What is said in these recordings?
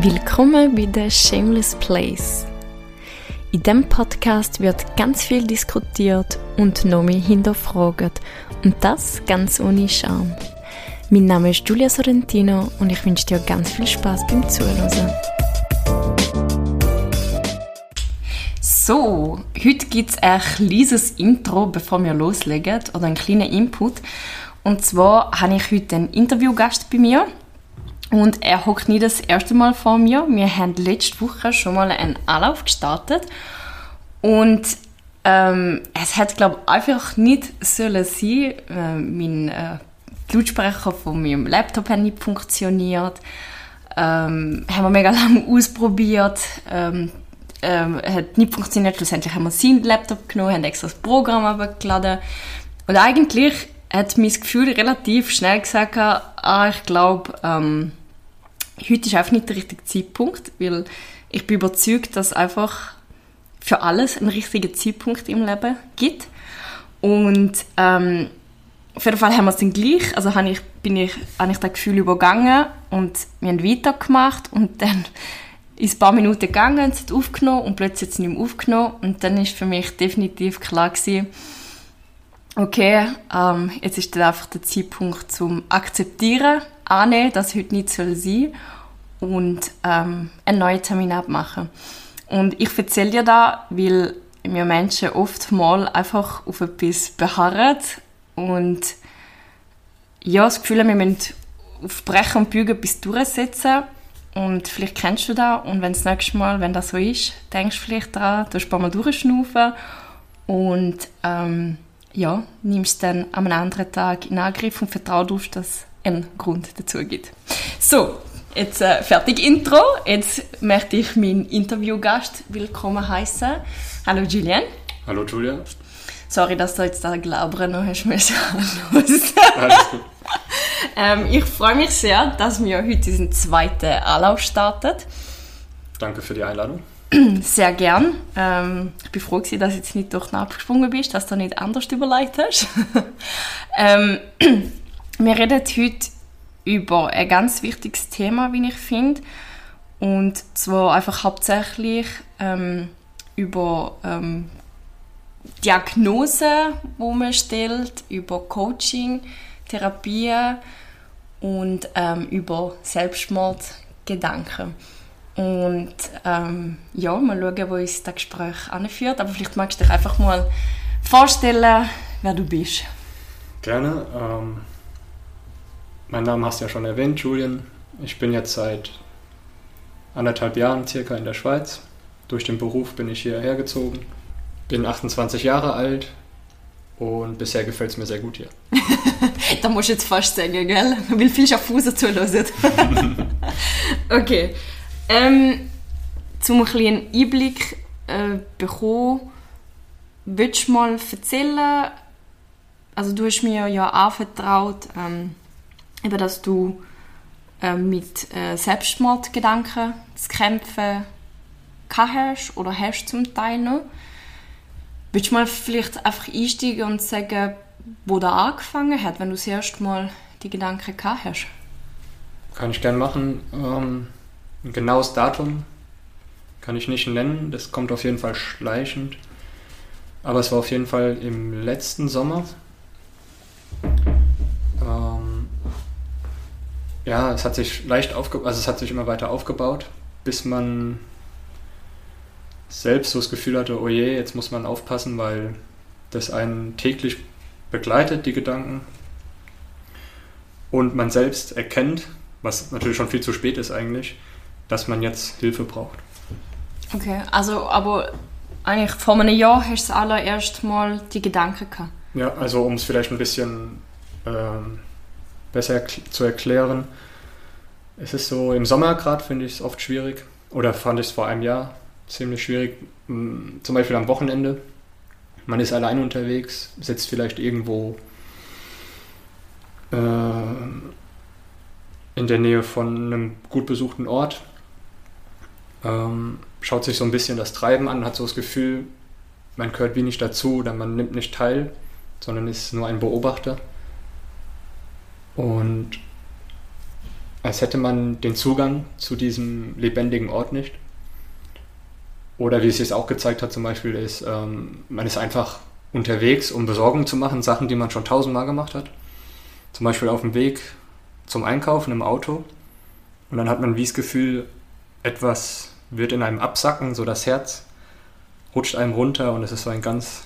Willkommen bei The Shameless Place. In diesem Podcast wird ganz viel diskutiert und noch mehr hinterfragt. Und das ganz ohne Scham. Mein Name ist Julia Sorrentino und ich wünsche dir ganz viel Spaß beim Zuhören. So, heute gibt es ein kleines Intro, bevor wir loslegen, oder einen kleinen Input. Und zwar habe ich heute einen Interviewgast bei mir. Und er hockt nicht das erste Mal vor mir. Wir haben letzte Woche schon mal einen Anlauf gestartet. Und ähm, es hat, glaube ich, einfach nicht sollen sein. Äh, mein äh, Lautsprecher von meinem Laptop hat nicht funktioniert. Ähm, haben wir mega lange ausprobiert. Ähm, ähm, hat nicht funktioniert. Schlussendlich haben wir seinen Laptop genommen, haben extra das Programm abgeladen. Und eigentlich hat mein Gefühl relativ schnell gesagt, ah, ich glaube, ähm, heute ist einfach nicht der richtige Zeitpunkt, weil ich bin überzeugt, dass einfach für alles einen richtigen Zeitpunkt im Leben gibt. Und ähm, auf jeden Fall haben wir es dann gleich, also habe ich, bin ich, habe ich das Gefühl übergangen und wir haben weitergemacht und dann ist ein paar Minuten gegangen, es hat aufgenommen und plötzlich hat es nicht mehr aufgenommen. Und dann ist für mich definitiv klar gewesen, okay, ähm, jetzt ist dann einfach der Zeitpunkt zum Akzeptieren, annehmen, dass heute nicht soll sein und ähm, einen neuen Termin abmachen. Und ich erzähle dir da, weil wir Menschen oft mal einfach auf etwas beharren und ja, das Gefühl haben, wir müssen auf Brechen und Bügen etwas durchsetzen und vielleicht kennst du das und wenn das nächste Mal, wenn das so ist, denkst du vielleicht daran, du ein paar Mal durchschnaufen und ähm, ja, nimmst dann am anderen Tag in Angriff und vertraust darauf, dass einen Grund dazu gibt. So, jetzt äh, fertig Intro. Jetzt möchte ich meinen Interviewgast willkommen heißen. Hallo Julian. Hallo Julia. Sorry, dass du jetzt da Glauben noch hast müssen. Alles gut. ähm, ich freue mich sehr, dass wir heute diesen zweiten Anlauf starten. Danke für die Einladung. Sehr gern. Ähm, ich bin froh, dass du jetzt nicht durch den abgesprungen bist, dass du nicht anders überlegt hast. ähm, wir reden heute über ein ganz wichtiges Thema, wie ich finde. Und zwar einfach hauptsächlich ähm, über ähm, Diagnosen, wo man stellt, über Coaching, Therapie und ähm, über Selbstmordgedanken. Und ähm, ja, mal schauen, wo uns das Gespräch anführt. Aber vielleicht magst du dich einfach mal vorstellen, wer du bist. Gerne. Ähm, mein Name hast du ja schon erwähnt, Julian. Ich bin jetzt seit anderthalb Jahren circa in der Schweiz. Durch den Beruf bin ich hierher gezogen. Bin 28 Jahre alt und bisher gefällt es mir sehr gut hier. da musst du jetzt fast sagen, gell? Weil viel Schaffhausen zuhören. okay. Ähm, zum einen Einblick äh, bekommen, willst du mal erzählen, also du hast mir ja anvertraut, ähm, eben, dass du äh, mit äh, Selbstmordgedanken zu kämpfen hast oder hast zum Teil noch. Willst du mal vielleicht einfach einsteigen und sagen, wo das angefangen hat, wenn du das erste Mal die Gedanken gehabt hast? Kann ich gerne machen. Ähm, ein genaues Datum kann ich nicht nennen. Das kommt auf jeden Fall schleichend. Aber es war auf jeden Fall im letzten Sommer. Ja, es hat sich leicht aufgebaut, also es hat sich immer weiter aufgebaut, bis man selbst so das Gefühl hatte, oh je, jetzt muss man aufpassen, weil das einen täglich begleitet, die Gedanken. Und man selbst erkennt, was natürlich schon viel zu spät ist eigentlich, dass man jetzt Hilfe braucht. Okay, also aber eigentlich vor einem Jahr hast du allererst mal die Gedanken gehabt. Ja, also um es vielleicht ein bisschen ähm, besser zu erklären. Es ist so, im Sommer gerade finde ich es oft schwierig, oder fand ich es vor einem Jahr ziemlich schwierig, zum Beispiel am Wochenende. Man ist allein unterwegs, sitzt vielleicht irgendwo äh, in der Nähe von einem gut besuchten Ort ähm, schaut sich so ein bisschen das Treiben an, hat so das Gefühl, man gehört wie nicht dazu oder man nimmt nicht teil, sondern ist nur ein Beobachter. Und als hätte man den Zugang zu diesem lebendigen Ort nicht. Oder wie es sich auch gezeigt hat, zum Beispiel, ist, ähm, man ist einfach unterwegs, um Besorgung zu machen, Sachen, die man schon tausendmal gemacht hat. Zum Beispiel auf dem Weg zum Einkaufen im Auto. Und dann hat man wie das Gefühl, etwas wird in einem absacken, so das Herz rutscht einem runter und es ist so ein ganz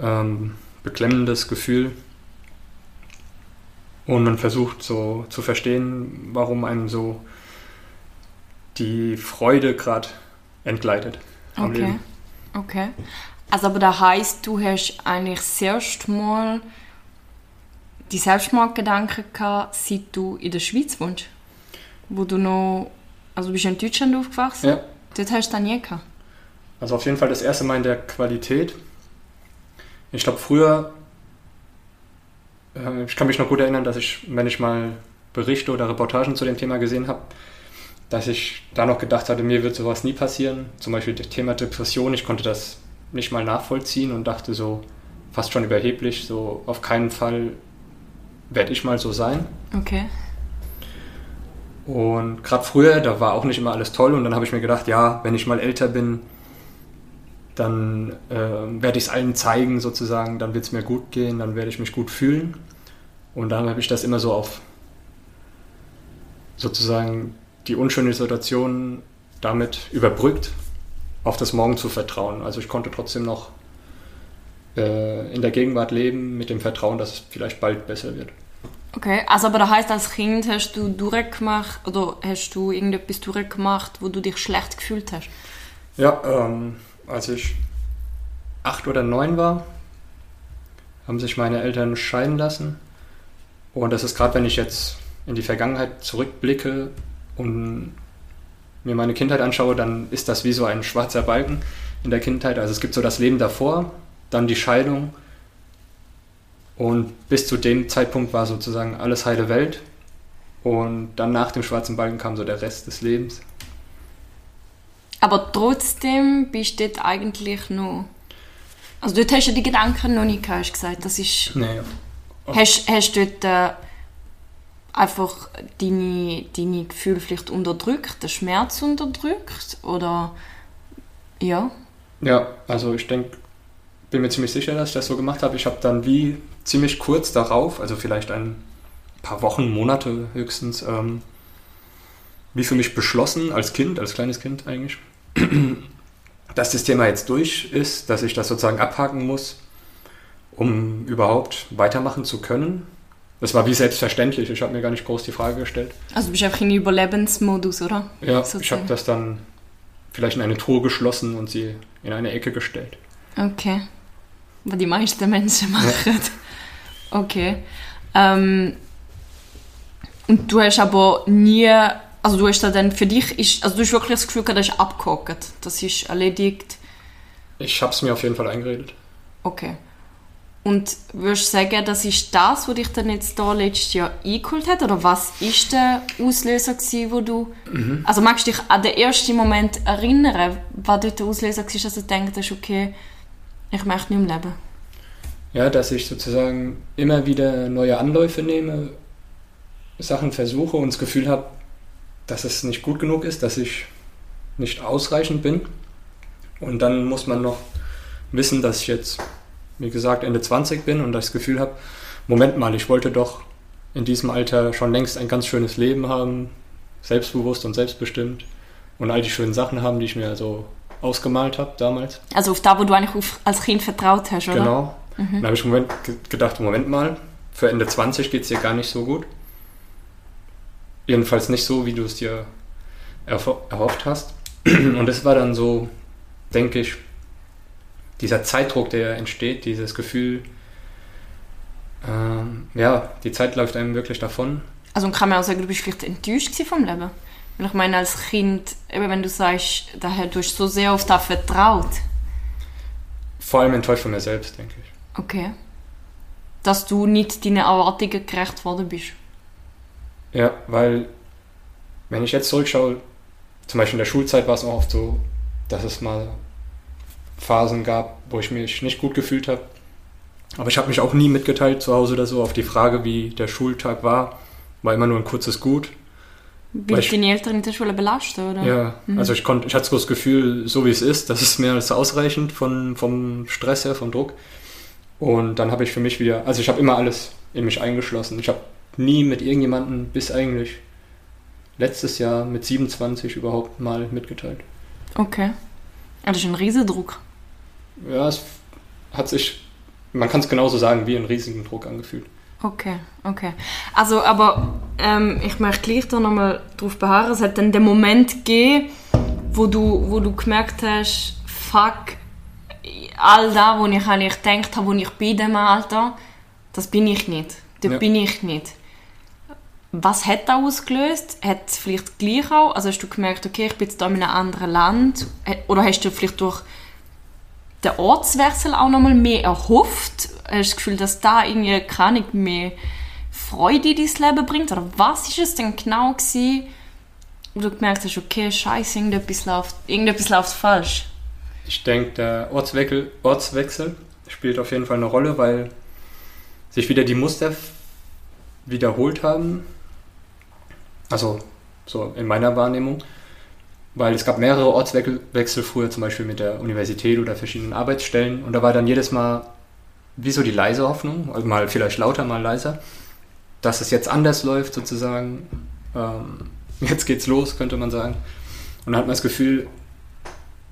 ähm, beklemmendes Gefühl. Und man versucht so zu verstehen, warum einem so die Freude gerade entgleitet am okay. Leben. Okay. Also aber das heißt, du hast eigentlich das erste Mal die Selbstmordgedanken gehabt, seit du in der Schweiz wohnst? Wo du noch, also du bist in Deutschland aufgewachsen? Ja. Dort hast du dann nie gehabt? Also auf jeden Fall das erste Mal in der Qualität. Ich glaube früher, äh, ich kann mich noch gut erinnern, dass ich, wenn ich mal Berichte oder Reportagen zu dem Thema gesehen habe, dass ich da noch gedacht hatte, mir wird sowas nie passieren. Zum Beispiel das Thema Depression, ich konnte das nicht mal nachvollziehen und dachte so fast schon überheblich, so auf keinen Fall werde ich mal so sein. Okay. Und gerade früher, da war auch nicht immer alles toll und dann habe ich mir gedacht, ja, wenn ich mal älter bin, dann äh, werde ich es allen zeigen sozusagen, dann wird es mir gut gehen, dann werde ich mich gut fühlen. Und dann habe ich das immer so auf sozusagen die unschöne Situation damit überbrückt, auf das Morgen zu vertrauen. Also ich konnte trotzdem noch äh, in der Gegenwart leben mit dem Vertrauen, dass es vielleicht bald besser wird. Okay, also aber das heißt, als Kind hast du durchgemacht oder hast du irgendetwas durchgemacht, wo du dich schlecht gefühlt hast? Ja, ähm, als ich acht oder neun war, haben sich meine Eltern scheiden lassen. Und das ist gerade, wenn ich jetzt in die Vergangenheit zurückblicke, und mir meine Kindheit anschaue, dann ist das wie so ein schwarzer Balken in der Kindheit. Also es gibt so das Leben davor, dann die Scheidung und bis zu dem Zeitpunkt war sozusagen alles heile Welt und dann nach dem schwarzen Balken kam so der Rest des Lebens. Aber trotzdem bist du dort eigentlich noch... Also dort hast du die Gedanken noch nicht gehabt, hast gesagt. Das ist... Nee. Hast, hast du dort... Äh, einfach deine, deine Gefühle vielleicht unterdrückt, den Schmerz unterdrückt oder ja? Ja, also ich denke, bin mir ziemlich sicher, dass ich das so gemacht habe. Ich habe dann wie ziemlich kurz darauf, also vielleicht ein paar Wochen, Monate höchstens, ähm, wie für mich beschlossen, als Kind, als kleines Kind eigentlich, dass das Thema jetzt durch ist, dass ich das sozusagen abhaken muss, um überhaupt weitermachen zu können das war wie selbstverständlich. Ich habe mir gar nicht groß die Frage gestellt. Also du bist einfach in Überlebensmodus, oder? Ja, Sozusagen. ich habe das dann vielleicht in eine Truhe geschlossen und sie in eine Ecke gestellt. Okay. Was die meisten Menschen machen. Ja. Okay. Ähm, und du hast aber nie, also du hast da dann für dich, ist, also du hast wirklich das Gefühl gehabt, das ist abgehakt, das ist erledigt. Ich habe es mir auf jeden Fall eingeredet. Okay. Und würdest du sagen, das ist das, was dich dann jetzt da letztes Jahr eingeholt hat? Oder was ist der Auslöser gewesen, wo du... Mhm. Also magst du dich an den ersten Moment erinnern, was dort der Auslöser war, dass du denkst, okay, ich möchte nicht mehr leben? Ja, dass ich sozusagen immer wieder neue Anläufe nehme, Sachen versuche und das Gefühl habe, dass es nicht gut genug ist, dass ich nicht ausreichend bin. Und dann muss man noch wissen, dass ich jetzt wie gesagt, Ende 20 bin und das Gefühl habe, Moment mal, ich wollte doch in diesem Alter schon längst ein ganz schönes Leben haben, selbstbewusst und selbstbestimmt und all die schönen Sachen haben, die ich mir so ausgemalt habe damals. Also auf da, wo du eigentlich als Kind vertraut hast, oder? Genau. Mhm. Dann habe ich Moment gedacht, Moment mal, für Ende 20 geht es dir gar nicht so gut. Jedenfalls nicht so, wie du es dir erhofft hast. Und das war dann so, denke ich, dieser Zeitdruck, der entsteht, dieses Gefühl, ähm, ja, die Zeit läuft einem wirklich davon. Also kann man auch sagen, du bist vielleicht enttäuscht vom Leben? Weil ich meine, als Kind, eben wenn du sagst, daher, du hast so sehr auf das vertraut. Vor allem enttäuscht von mir selbst, denke ich. Okay. Dass du nicht deinen Erwartungen gerecht worden bist. Ja, weil wenn ich jetzt zurückschaue, zum Beispiel in der Schulzeit war es auch oft so, dass es mal Phasen gab, wo ich mich nicht gut gefühlt habe. Aber ich habe mich auch nie mitgeteilt zu Hause oder so auf die Frage, wie der Schultag war. War immer nur ein kurzes Gut. Weil ich, deine Eltern in der Schule belasten, oder? Ja, Mhm. also ich konnte, ich hatte so das Gefühl, so wie es ist, das ist mehr als ausreichend von, vom Stress her, vom Druck. Und dann habe ich für mich wieder, also ich habe immer alles in mich eingeschlossen. Ich habe nie mit irgendjemandem bis eigentlich letztes Jahr mit 27 überhaupt mal mitgeteilt. Okay. Das ist ein Riesendruck. Ja, es hat sich, man kann es genauso sagen, wie einen riesigen Druck angefühlt. Okay, okay. Also, aber ähm, ich möchte gleich da nochmal drauf beharren. Es hat dann den Moment gegeben, wo du, wo du gemerkt hast, fuck, all da, wo ich eigentlich gedacht habe, wo ich bin in diesem Alter, das bin ich nicht. Dort Ja. bin ich nicht. Was hat das ausgelöst? Hat es vielleicht gleich auch? Also hast du gemerkt, okay, ich bin jetzt da in einem anderen Land? Oder hast du vielleicht durch den Ortswechsel auch nochmal mehr erhofft? Hast du das Gefühl, dass da irgendwie keine mehr Freude in dein Leben bringt? Oder was ist es denn genau gewesen, wo du gemerkt hast, okay, scheiße, irgendetwas läuft, irgendetwas läuft falsch? Ich denke, der Ortswechsel, Ortswechsel spielt auf jeden Fall eine Rolle, weil sich wieder die Muster wiederholt haben. Also so in meiner Wahrnehmung. Weil es gab mehrere Ortswechsel früher, zum Beispiel mit der Universität oder verschiedenen Arbeitsstellen. Und da war dann jedes Mal wie so die leise Hoffnung, also mal vielleicht lauter, mal leiser, dass es jetzt anders läuft sozusagen. Ähm, jetzt geht's los, könnte man sagen. Und dann hat man das Gefühl,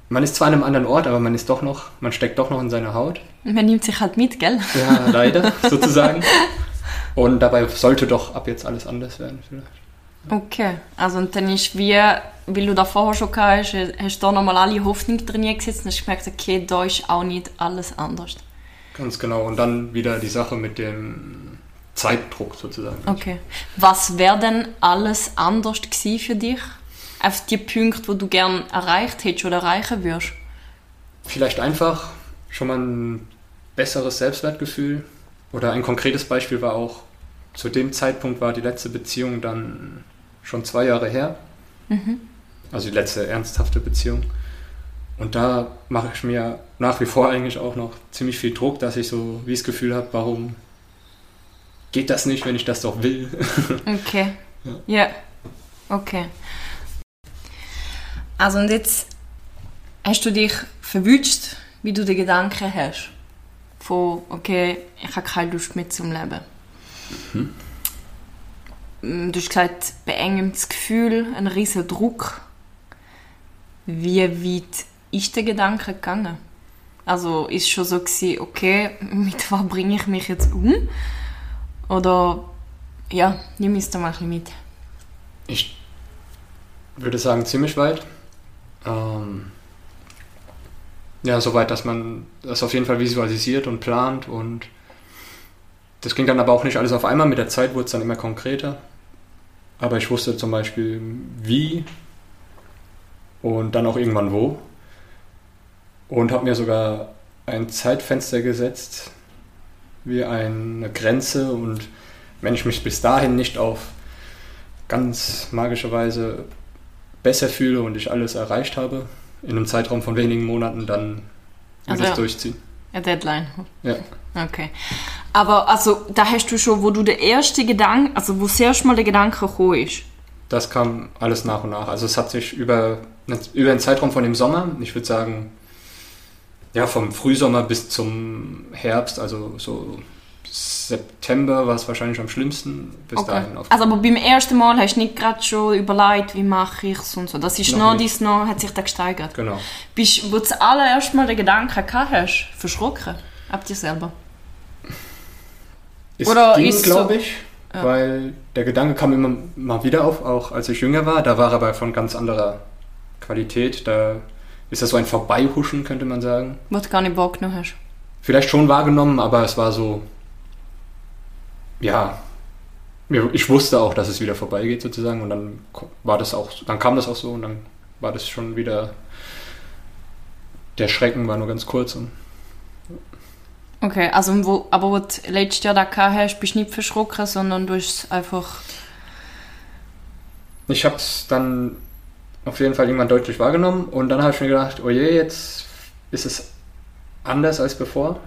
man ist zwar an einem anderen Ort, aber man ist doch noch, man steckt doch noch in seiner Haut. Man nimmt sich halt mit, gell? Ja, leider, sozusagen. Und dabei sollte doch ab jetzt alles anders werden, vielleicht. Okay, also und dann ist wie, weil du da vorher schon gehabt hast, hast du da nochmal alle Hoffnung drin gesetzt und hast gemerkt, okay, da ist auch nicht alles anders. Ganz genau. Und dann wieder die Sache mit dem Zeitdruck sozusagen. Okay. Was wäre denn alles anders gewesen für dich? Auf die Punkte, wo du gern erreicht hättest oder erreichen würdest? Vielleicht einfach schon mal ein besseres Selbstwertgefühl. Oder ein konkretes Beispiel war auch, zu dem Zeitpunkt war die letzte Beziehung dann schon zwei Jahre her. Also die letzte ernsthafte Beziehung. Und da mache ich mir nach wie vor eigentlich auch noch ziemlich viel Druck, dass ich so wie das Gefühl habe, warum geht das nicht, wenn ich das doch will. Okay. Ja. Ja. Okay. Also und jetzt hast du dich verwünscht, wie du den Gedanken hast. Von, okay, ich habe keine Lust mehr zum Leben. Mm, Du hast gesagt, beengendes Gefühl, ein riesen Druck. Wie weit ist der Gedanke gegangen? Also ist schon so gewesen, okay, mit was bringe ich mich jetzt um? Oder ja, nimm es da mal ein bisschen mit. Ich würde sagen, ziemlich weit. Ähm, ja, so weit, dass man das auf jeden Fall visualisiert und plant und das ging dann aber auch nicht alles auf einmal. Mit der Zeit wurde es dann immer konkreter. Aber ich wusste zum Beispiel wie und dann auch irgendwann wo. Und habe mir sogar ein Zeitfenster gesetzt, wie eine Grenze. Und wenn ich mich bis dahin nicht auf ganz magische Weise besser fühle und ich alles erreicht habe, in einem Zeitraum von wenigen Monaten, dann Also ich ja. durchziehen. Eine Deadline. Ja. Okay. Aber also, da hast du schon, wo du der erste Gedanke, also wo das erste Mal der Gedanke gekommen ist. Das kam alles nach und nach. Also es hat sich über, über den Zeitraum von dem Sommer, ich würde sagen, ja, vom Frühsommer bis zum Herbst, also so September war es wahrscheinlich am schlimmsten. Bis Okay. dahin Also, aber beim ersten Mal hast du nicht gerade schon überlegt, wie mache ich es und so. Das ist Noch noch, dies noch, hat sich da gesteigert. Genau. Bist, wo du das allererste Mal den Gedanken gehabt hast, verschrocken? Ab dir selber? Es Oder ging, so- glaube ich, Ja. weil der Gedanke kam immer mal wieder auf, auch als ich jünger war. Da war er aber von ganz anderer Qualität. Da ist das so ein Vorbeihuschen, könnte man sagen. Du gar nicht Bock noch hast. Vielleicht schon wahrgenommen, aber es war so, ja, ich wusste auch, dass es wieder vorbeigeht sozusagen und dann war das auch, dann kam das auch so und dann war das schon wieder, der Schrecken war nur ganz kurz und Okay, also wo, aber wo du letztes Jahr da hast, bist du nicht verschrocken, sondern du hast einfach... Ich habe es dann auf jeden Fall irgendwann deutlich wahrgenommen und dann habe ich mir gedacht, oh je, jetzt ist es anders als bevor,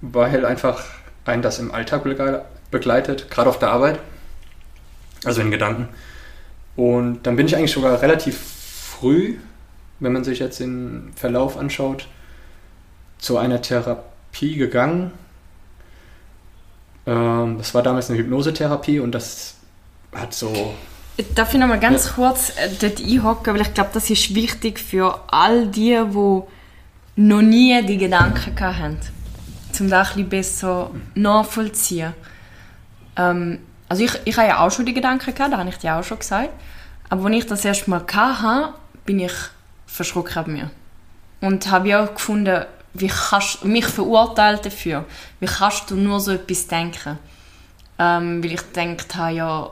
weil einfach einen das im Alltag begle- begleitet, gerade auf der Arbeit, also in Gedanken. Und dann bin ich eigentlich sogar relativ früh, wenn man sich jetzt den Verlauf anschaut, zu einer Therapie gegangen. Ähm, das war damals eine Hypnosetherapie und das hat so. Darf ich noch mal ganz ja. kurz äh, dort einhocken, weil ich glaube, das ist wichtig für all die, die noch nie die Gedanken hatten, um das ein bisschen besser nachvollziehen. Ähm, also ich, ich habe ja auch schon die Gedanken gehabt, das habe ich dir auch schon gesagt. Aber als ich das erste Mal hatte, bin ich verschrocken an mir. Und habe ja auch gefunden, wie kannst du mich verurteilt dafür? Wie kannst du nur so etwas denken? Ähm, weil ich gedacht habe, ja,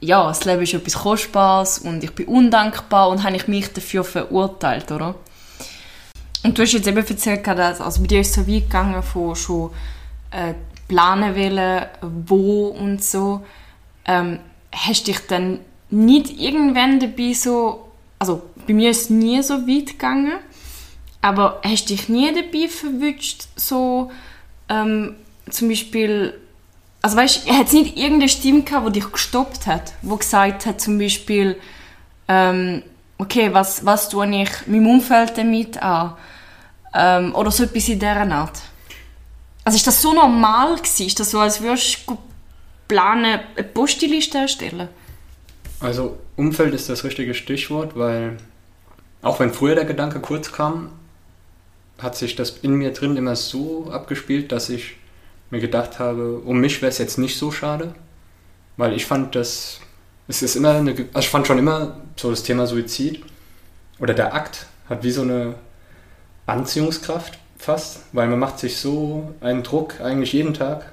ja, das Leben ist etwas Kostbares und ich bin undankbar und habe ich mich dafür verurteilt, oder? Und du hast jetzt eben erzählt, dass also bei dir ist so weit gegangen von schon äh, planen wollen, wo und so. Ähm, hast dich dann nicht irgendwann dabei so, also bei mir ist es nie so weit gegangen, aber hast dich nie dabei verwünscht, so ähm, zum Beispiel, also weißt, hat es nicht irgendeine Stimme gehabt, die dich gestoppt hat, wo gesagt hat zum Beispiel, ähm, okay, was, was tue ich meinem Umfeld damit an? Ähm, oder so etwas in dieser Art. Also ist das so normal gewesen? Ist das so, als würdest du planen, eine Postliste erstellen? Also Umfeld ist das richtige Stichwort, weil auch wenn früher der Gedanke kurz kam, hat sich das in mir drin immer so abgespielt, dass ich mir gedacht habe, um mich wäre es jetzt nicht so schade, weil ich fand das, es ist immer eine, also ich fand schon immer so das Thema Suizid oder der Akt hat wie so eine Anziehungskraft fast, weil man macht sich so einen Druck eigentlich jeden Tag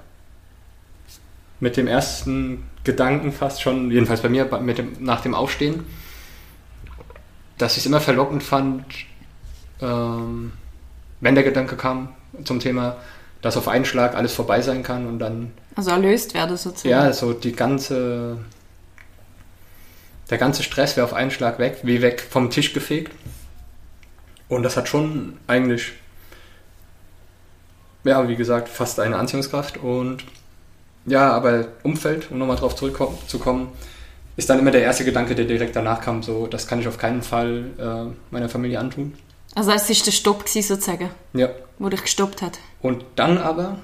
mit dem ersten Gedanken fast schon, jedenfalls bei mir mit dem, nach dem Aufstehen, dass ich es immer verlockend fand, ähm, wenn der Gedanke kam zum Thema, dass auf einen Schlag alles vorbei sein kann und dann. Also erlöst werde sozusagen. Ja, so die ganze. Der ganze Stress wäre auf einen Schlag weg, wie weg vom Tisch gefegt. Und das hat schon eigentlich ja, wie gesagt, fast eine Anziehungskraft. Und ja, aber Umfeld, um nochmal drauf zurückzukommen, ist dann immer der erste Gedanke, der direkt danach kam, so, das kann ich auf keinen Fall äh, meiner Familie antun. Also es war der Stopp sozusagen, ja. wo dich gestoppt hat. Und dann aber,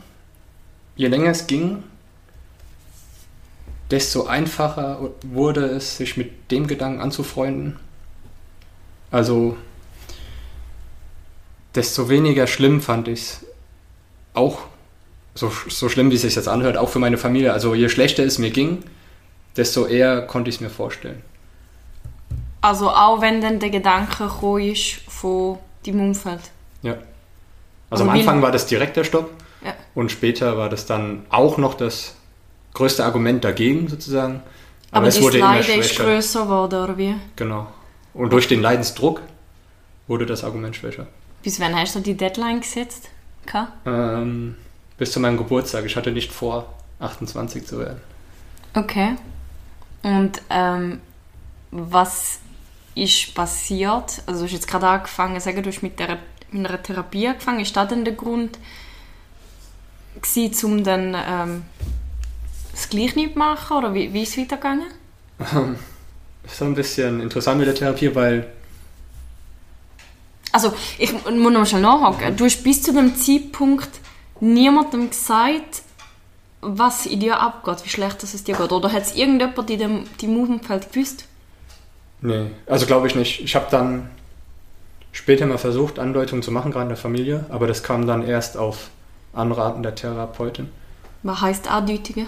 je länger es ging, desto einfacher wurde es, sich mit dem Gedanken anzufreunden. Also, desto weniger schlimm fand ich es, auch so, so schlimm, wie es sich jetzt anhört, auch für meine Familie. Also je schlechter es mir ging, desto eher konnte ich es mir vorstellen. Also auch wenn dann der Gedanke gekommen ist von deinem Umfeld? Ja. Also am Anfang war das direkt der Stopp ja. und später war das dann auch noch das größte Argument dagegen sozusagen. Aber, Aber es wurde Leid immer ist größer geworden, oder wie? Genau. Und durch den Leidensdruck wurde das Argument schwächer. Bis wann hast du die Deadline gesetzt? Ähm, bis zu meinem Geburtstag. Ich hatte nicht vor, 28 zu werden. Okay. Und ähm, was ist passiert? Also du hast jetzt gerade angefangen, sagen, du hast mit, der, mit einer Therapie angefangen. Ist das denn der Grund, gewesen, um dann ähm, das gleich nicht zu machen? Oder wie, wie ist es weitergegangen? das ist so ein bisschen interessant mit der Therapie, weil also ich muss noch schnell nachhaken. Du hast bis zu dem Zeitpunkt niemandem gesagt, was in dir abgeht, wie schlecht es dir geht. Oder hat es irgendjemand in deinem Umfeld gewusst? Nee, also glaube ich nicht. Ich habe dann später mal versucht, Andeutungen zu machen, gerade in der Familie, aber das kam dann erst auf Anraten der Therapeutin. Was heißt Andeutige?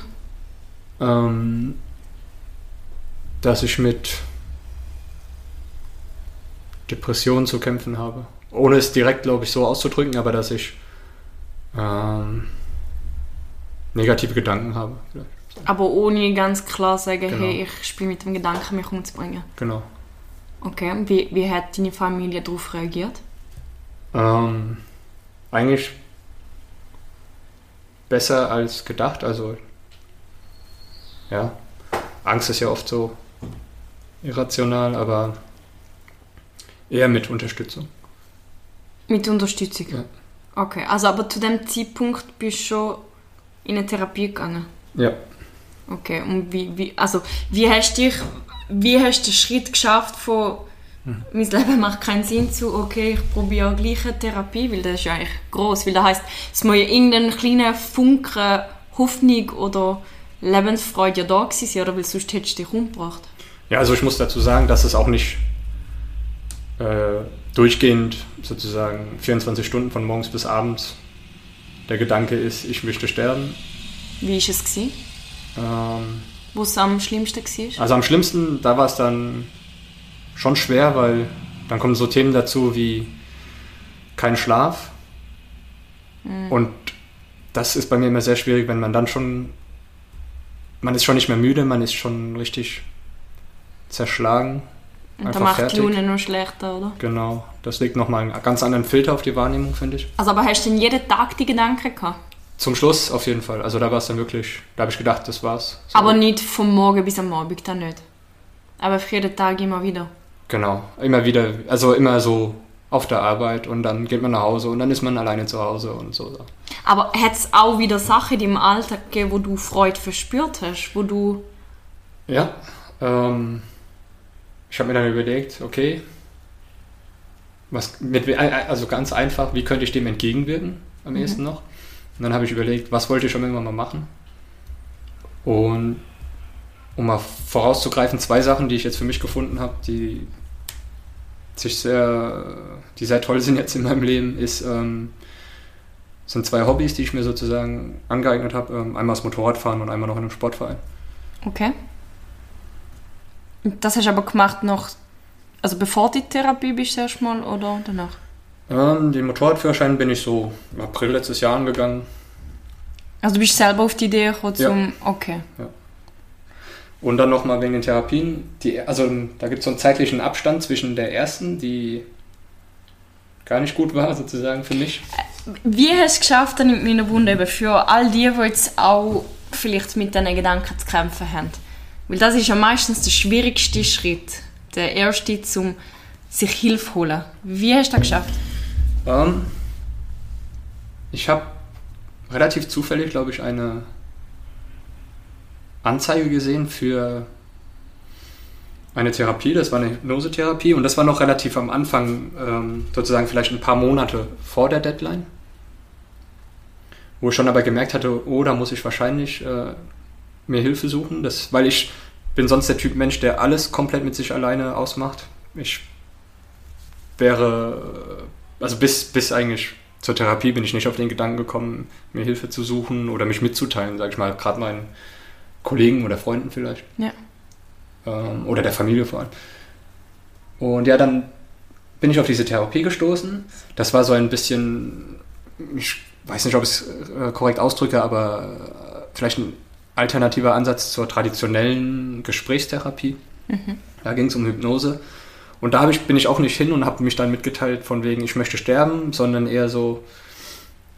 Ähm, dass ich mit Depressionen zu kämpfen habe. Ohne es direkt, glaube ich, so auszudrücken, aber dass ich ähm, negative Gedanken habe. Aber ohne ganz klar sagen, genau. hey, ich spiele mit dem Gedanken, mich umzubringen. Genau. Okay, wie, wie hat deine Familie darauf reagiert? Ähm, eigentlich besser als gedacht. Also, ja, Angst ist ja oft so irrational, aber Eher mit Unterstützung. Mit Unterstützung? Ja. Okay, also aber zu dem Zeitpunkt bist du schon in eine Therapie gegangen? Ja. Okay, und wie, wie, also, wie hast du dich wie hast du den Schritt geschafft von Hm. mein Leben macht keinen Sinn zu, okay, ich probiere gleich eine Therapie, weil das ist ja eigentlich gross, weil das heisst, es muss ja irgendein kleiner Funken Hoffnung oder Lebensfreude ja da gewesen sein, oder weil sonst hättest du dich umgebracht. Ja, also ich muss dazu sagen, dass es auch nicht äh, durchgehend sozusagen 24 Stunden von morgens bis abends der Gedanke ist, ich möchte sterben. Wie war es? Gewesen? Ähm, Wo es am schlimmsten war? also am schlimmsten, da war es dann schon schwer, weil dann kommen so Themen dazu wie kein Schlaf. Und das ist bei mir immer sehr schwierig, wenn man dann schon, man ist schon nicht mehr müde, man ist schon richtig zerschlagen. Und da macht fertig. die Laune noch schlechter, oder? Genau, das legt nochmal einen ganz anderen Filter auf die Wahrnehmung, finde ich. Also, aber hast du denn jeden Tag die Gedanken gehabt? Zum Schluss auf jeden Fall. Also da war es dann wirklich, da habe ich gedacht, das war's. So. Aber nicht vom Morgen bis am Abend, dann nicht. Aber für jeden Tag immer wieder. Genau, immer wieder, also immer so auf der Arbeit und dann geht man nach Hause und dann ist man alleine zu Hause und so. Aber hat es auch wieder Sachen im Alltag gegeben, wo du Freude verspürt hast? Wo du. Ja, ähm, ich habe mir dann überlegt, okay, was mit, also ganz einfach, wie könnte ich dem entgegenwirken am ehesten noch? Und dann habe ich überlegt, was wollte ich schon irgendwann mal machen? Und um mal vorauszugreifen, zwei Sachen, die ich jetzt für mich gefunden habe, die sich sehr, die sehr toll sind jetzt in meinem Leben, ist, ähm, sind zwei Hobbys, die ich mir sozusagen angeeignet habe. Ähm, einmal das Motorradfahren und einmal noch in einem Sportverein. Okay. Das hast du aber gemacht noch. Also bevor die Therapie bist du erstmal oder danach? Ähm, den Motorradführerschein bin ich so im April letztes Jahr angegangen. Also du bist selber auf die Idee gekommen Ja. zum. Okay. Und dann nochmal wegen den Therapien. Die, also da gibt es so einen zeitlichen Abstand zwischen der ersten, die gar nicht gut war, sozusagen für mich. Wie hast du es geschafft, dann in meiner Wunde eben für all die, die jetzt auch vielleicht mit diesen Gedanken zu kämpfen haben? Weil das ist ja meistens der schwierigste Schritt. Der erste, zum sich Hilfe holen. Wie hast du das geschafft? Ähm, ich habe relativ zufällig, glaube ich, eine Anzeige gesehen für eine Therapie. Das war eine Hypnosetherapie und das war noch relativ am Anfang, ähm, sozusagen vielleicht ein paar Monate vor der Deadline. Wo ich schon aber gemerkt hatte, oh, da muss ich wahrscheinlich äh, mir Hilfe suchen, das, weil ich bin sonst der Typ Mensch, der alles komplett mit sich alleine ausmacht. Ich wäre, also bis, bis eigentlich zur Therapie bin ich nicht auf den Gedanken gekommen, mir Hilfe zu suchen oder mich mitzuteilen, sage ich mal, gerade meinen Kollegen oder Freunden vielleicht. Ja. Ähm, oder der Familie vor allem. Und ja, dann bin ich auf diese Therapie gestoßen. Das war so ein bisschen, ich weiß nicht, ob ich es äh, korrekt ausdrücke, aber äh, vielleicht ein alternativer Ansatz zur traditionellen Gesprächstherapie. Da ging es um Hypnose. Und da ich, bin ich auch nicht hin und habe mich dann mitgeteilt von wegen, ich möchte sterben, sondern eher so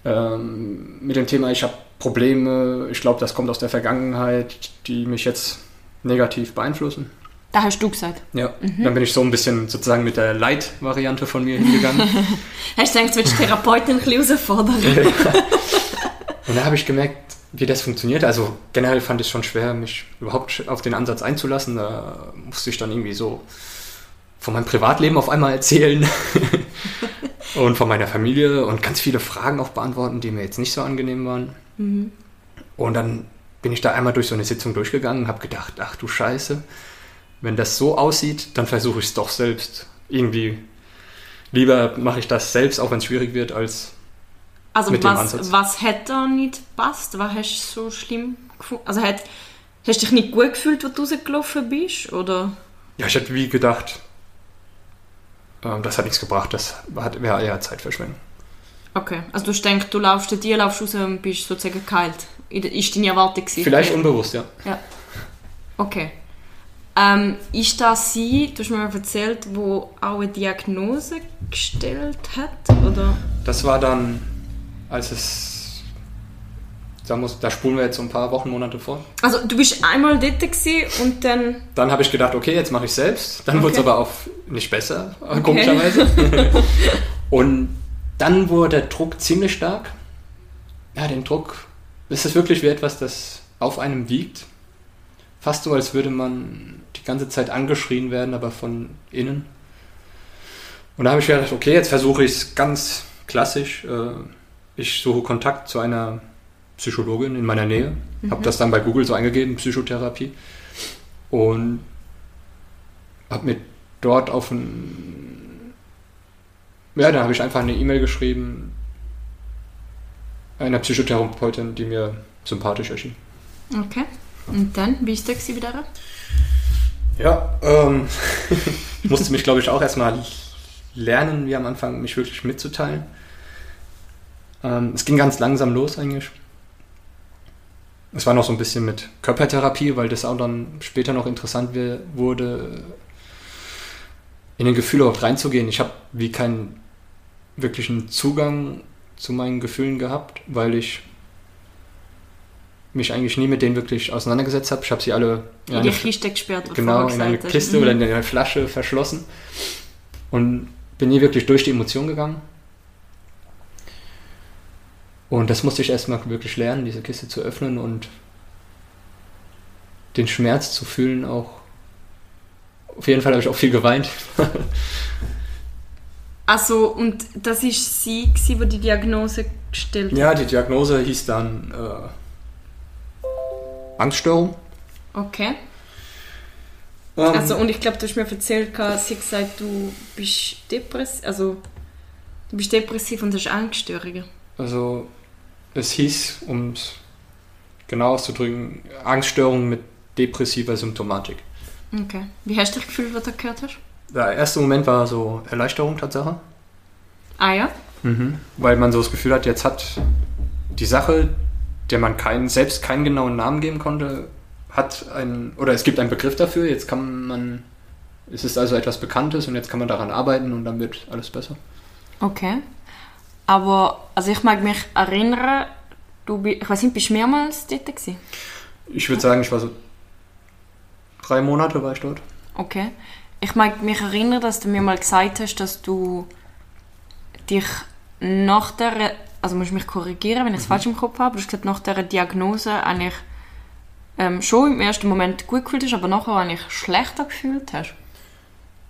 ähm, mit dem Thema, ich habe Probleme, ich glaube, das kommt aus der Vergangenheit, die mich jetzt negativ beeinflussen. Da hast du gesagt. Ja, dann bin ich so ein bisschen sozusagen mit der Light-Variante von mir hingegangen. Hast du gedacht, du willst die Therapeutin ein bisschen herausfordern? Und da habe ich gemerkt, wie das funktioniert. Also generell fand ich es schon schwer, mich überhaupt auf den Ansatz einzulassen. Da musste ich dann irgendwie so von meinem Privatleben auf einmal erzählen und von meiner Familie und ganz viele Fragen auch beantworten, die mir jetzt nicht so angenehm waren. Und dann bin ich da einmal durch so eine Sitzung durchgegangen und habe gedacht, ach du Scheiße, wenn das so aussieht, dann versuche ich es doch selbst. Irgendwie lieber mache ich das selbst, auch wenn es schwierig wird, als Also Mit dem was, Ansatz. was hat da nicht gepasst? Was hast du so schlimm gefunden? Also hat, hast du dich nicht gut gefühlt, als du rausgelaufen bist? Oder? Ja, ich hätte wie gedacht, das hat nichts gebracht, das hat- wäre eher Zeitverschwendung. Okay, also du denkst, du laufst dir, laufst raus und bist sozusagen geheilt. I- Ist deine Erwartung gewesen? Vielleicht unbewusst, ja. Ja. Okay. Ähm, ist das sie, du hast mir mal erzählt, wo auch eine Diagnose gestellt hat? Oder? Das war dann, als es, da, muss, da spulen wir jetzt so ein paar Wochen, Monate vor. Also du bist einmal dort und dann... Dann habe ich gedacht, okay, jetzt mache ich selbst. Dann wurde es Okay. aber auch nicht besser, äh, komischerweise. Und dann wurde der Druck ziemlich stark. Ja, den Druck, ist es wirklich wie etwas, das auf einem wiegt. Fast so, als würde man die ganze Zeit angeschrien werden, aber von innen. Und da habe ich gedacht, okay, jetzt versuche ich es ganz klassisch. Äh, ich suche Kontakt zu einer Psychologin in meiner Nähe. Mhm. Habe das dann bei Google so eingegeben, Psychotherapie. Und habe mir dort auf ein... Ja, da habe ich einfach eine E-Mail geschrieben einer Psychotherapeutin, die mir sympathisch erschien. Okay. Und dann, wie ist das wieder? Ja, ähm, ich musste mich, glaube ich, auch erstmal lernen, wie am Anfang, mich wirklich mitzuteilen. Ähm, es ging ganz langsam los eigentlich. Es war noch so ein bisschen mit Körpertherapie, weil das auch dann später noch interessant wurde, in den Gefühl überhaupt reinzugehen. Ich habe wie keinen wirklichen Zugang zu meinen Gefühlen gehabt, weil ich mich eigentlich nie mit denen wirklich auseinandergesetzt habe. Ich habe sie alle in, in die Kiste gesperrt. Genau, in eine Kiste mhm. oder in eine Flasche verschlossen und bin nie wirklich durch die Emotionen gegangen. Und das musste ich erstmal wirklich lernen, diese Kiste zu öffnen und den Schmerz zu fühlen auch. Auf jeden Fall habe ich auch viel geweint. Also, und das ist sie, die die Diagnose gestellt hat? Ja, die Diagnose hieß dann äh, Angststörung. Okay. Ähm, also, und ich glaube, du hast mir erzählt, sie hat gesagt, du bist depressiv, also du bist depressiv und hast Angststörungen. Also, es hieß, um es genau auszudrücken, Angststörung mit depressiver Symptomatik. Okay. Wie hast du dich gefühlt, was du gehört hast? Der erste Moment war so Erleichterung Tatsache. Ah ja? Mhm. Weil man so das Gefühl hat, jetzt hat die Sache, der man keinen, selbst keinen genauen Namen geben konnte, hat ein, oder es gibt einen Begriff dafür, jetzt kann man, es ist also etwas Bekanntes und jetzt kann man daran arbeiten und dann wird alles besser. Okay. Aber, also ich mag mich erinnern, du, ich weiß nicht, bist du mehrmals dort gewesen? Ich würde sagen, ich war so drei Monate war ich dort. Okay. Ich mag mich erinnern, dass du mir mal gesagt hast, dass du dich nach der, also musst du mich korrigieren, wenn ich es mhm. falsch im Kopf habe, du hast gesagt, nach der Diagnose eigentlich ähm, schon im ersten Moment gut gefühlt hast, aber nachher eigentlich schlechter gefühlt hast.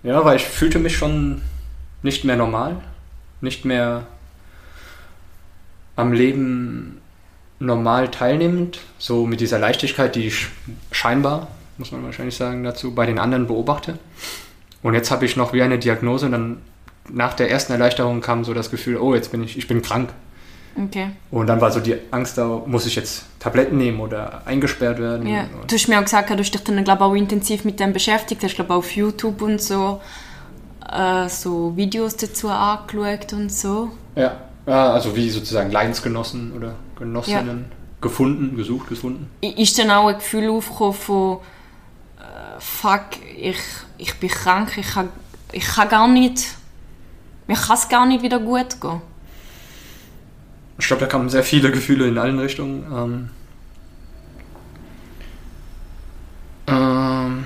Ja, weil ich fühlte mich schon nicht mehr normal, nicht mehr am Leben normal teilnehmend, so mit dieser Leichtigkeit, die ich scheinbar muss man wahrscheinlich sagen, dazu, bei den anderen beobachte. Und jetzt habe ich noch wie eine Diagnose und dann nach der ersten Erleichterung kam so das Gefühl, oh, jetzt bin ich, ich bin krank. Okay. Und dann war so die Angst da, muss ich jetzt Tabletten nehmen oder eingesperrt werden? Ja. Du hast mir auch gesagt, du hast dich dann, glaube auch intensiv mit dem beschäftigt, hast, glaube auf YouTube und so, äh, so Videos dazu angeschaut und so. Ja also wie sozusagen Leidensgenossen oder Genossinnen ja. gefunden, gesucht, gefunden. Ist dann auch ein Gefühl aufgekommen von, fuck, ich, ich bin krank, ich kann, ich kann gar nicht, mir kann es gar nicht wieder gut gehen. Ich glaube, da kamen sehr viele Gefühle in allen Richtungen. Ähm, ähm,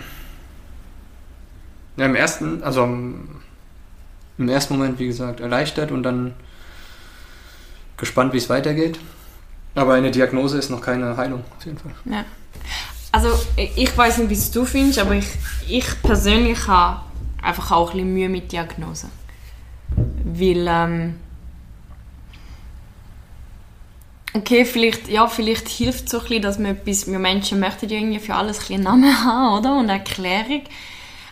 ja, im ersten, also im ersten Moment, wie gesagt, erleichtert und dann gespannt, wie es weitergeht. Aber eine Diagnose ist noch keine Heilung, auf jeden Fall. Ja. Also ich weiß nicht, wie es du findest, aber ich, ich persönlich habe einfach auch ein bisschen Mühe mit Diagnosen. Weil, ähm, okay, vielleicht, ja, vielleicht hilft es so ein bisschen, dass man etwas, wir Menschen möchten ja irgendwie für alles ein einen Namen haben, oder? Und eine Erklärung.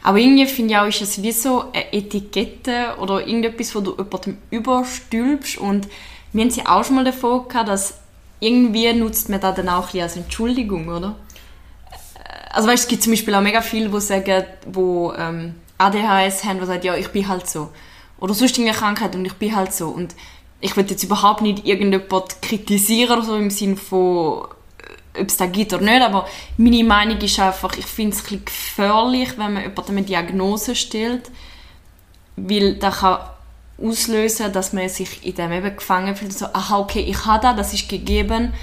Aber irgendwie finde ich auch, ist es wie so eine Etikette oder irgendetwas, wo du jemandem überstülpst und wir haben sie auch schon mal davon gehabt, dass irgendwie nutzt man das dann auch ein als Entschuldigung, oder? also weißt, es gibt zum Beispiel auch mega viele, die sagen, wo ähm, ADHS haben, die sagen, ja, ich bin halt so. Oder sonst eine Krankheit und ich bin halt so. Und ich will jetzt überhaupt nicht irgendjemand kritisieren oder so im Sinne von, äh, ob es da gibt oder nicht, aber meine Meinung ist einfach, ich finde es ein bisschen gefährlich, wenn man jemandem eine Diagnose stellt, weil das kann auslösen, dass man sich in dem eben gefangen fühlt, so, aha, okay, ich habe das, das ist gegeben,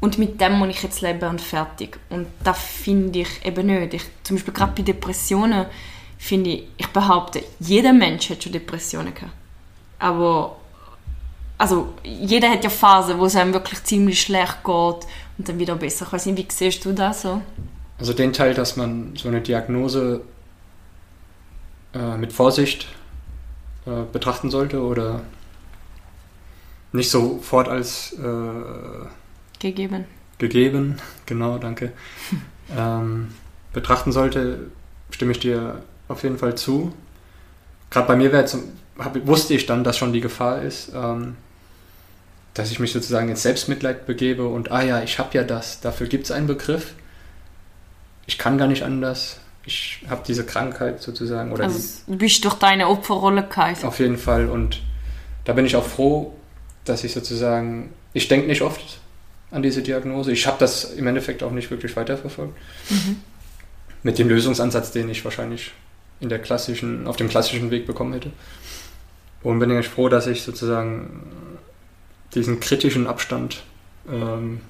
und mit dem muss ich jetzt leben und fertig. Und das finde ich eben nicht. Ich, zum Beispiel gerade bei Depressionen finde ich, ich behaupte, jeder Mensch hat schon Depressionen gehabt. Aber also jeder hat ja Phasen, wo es einem wirklich ziemlich schlecht geht und dann wieder besser. Ich weiß nicht, wie siehst du das so? Also den Teil, dass man so eine Diagnose äh, mit Vorsicht äh, betrachten sollte oder nicht sofort als äh, gegeben. Gegeben, genau, danke. ähm, betrachten sollte, stimme ich dir auf jeden Fall zu. Gerade bei mir jetzt, hab, wusste ich dann, dass schon die Gefahr ist, ähm, dass ich mich sozusagen ins Selbstmitleid begebe und, ah ja, ich habe ja das, dafür gibt es einen Begriff. Ich kann gar nicht anders. Ich habe diese Krankheit sozusagen. Oder also, du bist durch deine Opferrolle gehalten. Auf jeden Fall. Und da bin ich auch froh, dass ich sozusagen, ich denke nicht oft an diese Diagnose. Ich habe das im Endeffekt auch nicht wirklich weiterverfolgt. Mhm. Mit dem Lösungsansatz, den ich wahrscheinlich in der klassischen, auf dem klassischen Weg bekommen hätte. Und bin eigentlich froh, dass ich sozusagen diesen kritischen Abstand ähm,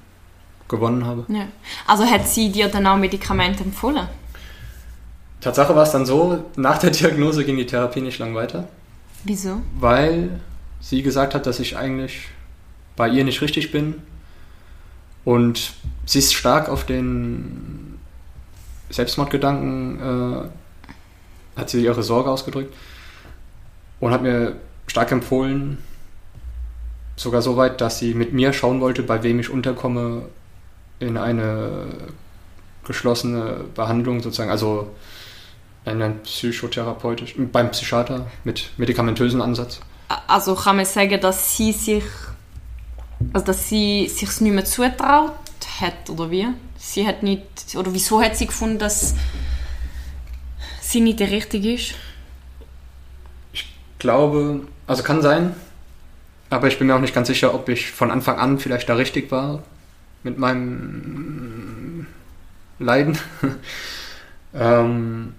gewonnen habe. Ja. Also hat sie dir dann auch Medikamente empfohlen? Tatsache war es dann so, nach der Diagnose ging die Therapie nicht lang weiter. Wieso? Weil sie gesagt hat, dass ich eigentlich bei ihr nicht richtig bin. Und sie ist stark auf den Selbstmordgedanken, äh, hat sie ihre Sorge ausgedrückt und hat mir stark empfohlen, sogar so weit, dass sie mit mir schauen wollte, bei wem ich unterkomme in eine geschlossene Behandlung sozusagen, also ein psychotherapeutisch, beim Psychiater mit medikamentösen Ansatz. Also kann man sagen, dass sie sich, also dass sie sich nicht mehr zutraut hat oder wie? Sie hat nicht, oder wieso hat sie gefunden, dass sie nicht der Richtige ist? Ich glaube, also kann sein, aber ich bin mir auch nicht ganz sicher, ob ich von Anfang an vielleicht da richtig war mit meinem Leiden. ähm,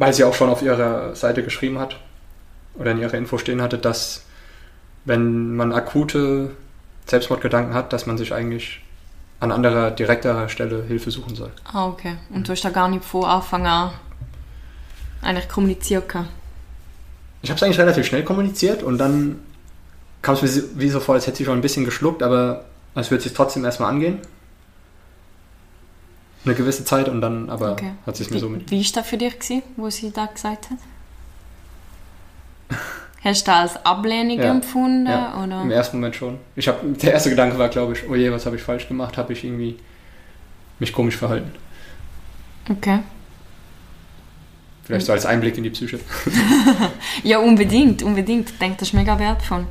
weil sie auch schon auf ihrer Seite geschrieben hat oder in ihrer Info stehen hatte, dass wenn man akute Selbstmordgedanken hat, dass man sich eigentlich an anderer, direkterer Stelle Hilfe suchen soll. Ah, okay. Und du hast da gar nicht vor Anfang an eigentlich kommuniziert gehabt? Ich habe es eigentlich relativ schnell kommuniziert und dann kam es mir wie so vor, als hätte sie schon ein bisschen geschluckt, aber es wird sich trotzdem erstmal angehen. Eine gewisse Zeit und dann aber okay. hat es mir so mit. Wie war das für dich, gewesen, wo sie da gesagt hat? Hast du das als Ablehnung ja. empfunden? Ja, oder? Im ersten Moment schon. Ich hab, der erste Gedanke war, glaube ich, oh je, was habe ich falsch gemacht? Habe ich irgendwie mich komisch verhalten? Okay. Vielleicht so als Einblick in die Psyche. ja, unbedingt, unbedingt. Ich denke, das ist mega wertvoll.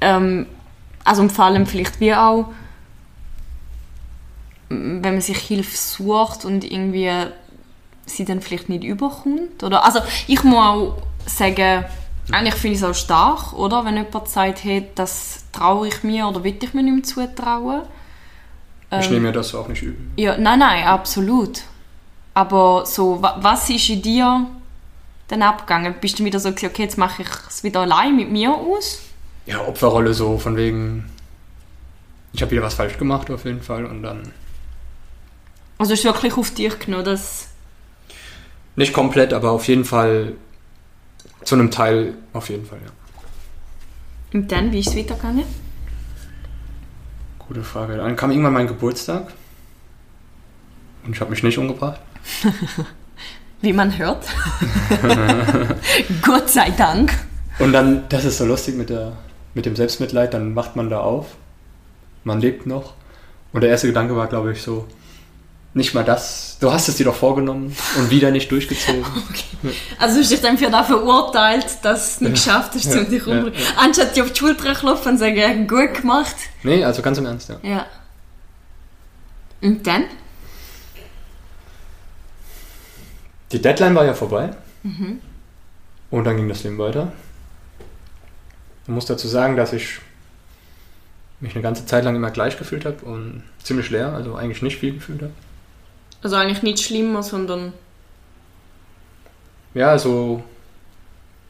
Ähm, also vor allem vielleicht wie auch, wenn man sich Hilfe sucht und irgendwie sie dann vielleicht nicht überkommt. Oder, also ich muss auch sagen, eigentlich finde ich es auch stark, oder? Wenn jemand sagt, hey, das traue ich mir oder will ich mir nicht mehr zutrauen. Ich ähm, nehme mir das auch nicht übel. Ja, nein, nein, absolut. Aber so, was ist in dir dann abgegangen? Bist du wieder so gesagt, okay, jetzt mache ich es wieder allein mit mir aus? Ja, Opferrolle so, von wegen, ich habe wieder was falsch gemacht auf jeden Fall und dann... Also ist wirklich auf dich genommen, dass... Nicht komplett, aber auf jeden Fall zu einem Teil auf jeden Fall, ja. Und dann, wie ist es weitergegangen? Gute Frage. Dann kam irgendwann mein Geburtstag und ich habe mich nicht umgebracht. wie man hört. Gott sei Dank. Und dann, das ist so lustig mit, der, mit dem Selbstmitleid, dann macht man da auf, man lebt noch. Und der erste Gedanke war, glaube ich, so, nicht mal das. Du hast es dir doch vorgenommen und wieder nicht durchgezogen. Okay. Also hast du dich dann für dafür verurteilt, dass du nicht geschafft hast, ja, dich ja. Anstatt dir auf die Schulter klopfen und sagen, gut gemacht. Nee, also ganz im Ernst, ja. Ja. Und dann? Die Deadline war ja vorbei. Mhm. Und dann ging das Leben weiter. Ich muss dazu sagen, dass ich mich eine ganze Zeit lang immer gleich gefühlt habe und ziemlich leer, also eigentlich nicht viel gefühlt habe. Also eigentlich nicht schlimmer, sondern. Ja, also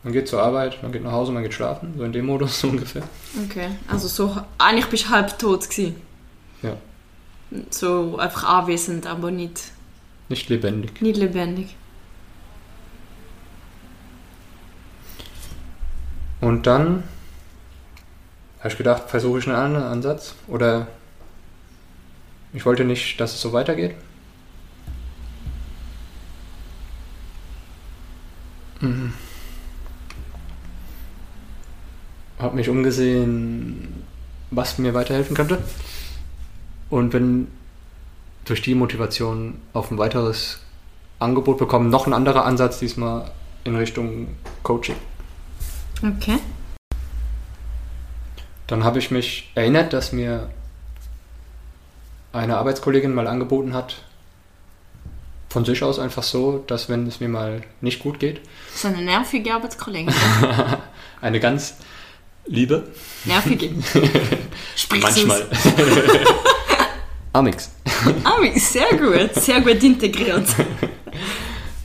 man geht zur Arbeit, man geht nach Hause, man geht schlafen, so in dem Modus so ungefähr. Okay, also so eigentlich bist du halb tot gewesen. Ja. So einfach anwesend, aber nicht. Nicht lebendig. Nicht lebendig. Und dann habe ich gedacht, versuche ich einen anderen Ansatz oder ich wollte nicht, dass es so weitergeht. Mhm. Hab mich umgesehen, was mir weiterhelfen könnte. Und bin durch die Motivation auf ein weiteres Angebot bekommen. Noch ein anderer Ansatz, diesmal in Richtung Coaching. Okay. Dann habe ich mich erinnert, dass mir eine Arbeitskollegin mal angeboten hat, von sich aus einfach so, dass wenn es mir mal nicht gut geht. So eine nervige Arbeitskollegin. eine ganz liebe. Nervige. Sprich Manchmal. Amix. Amix, sehr gut. Sehr gut integriert.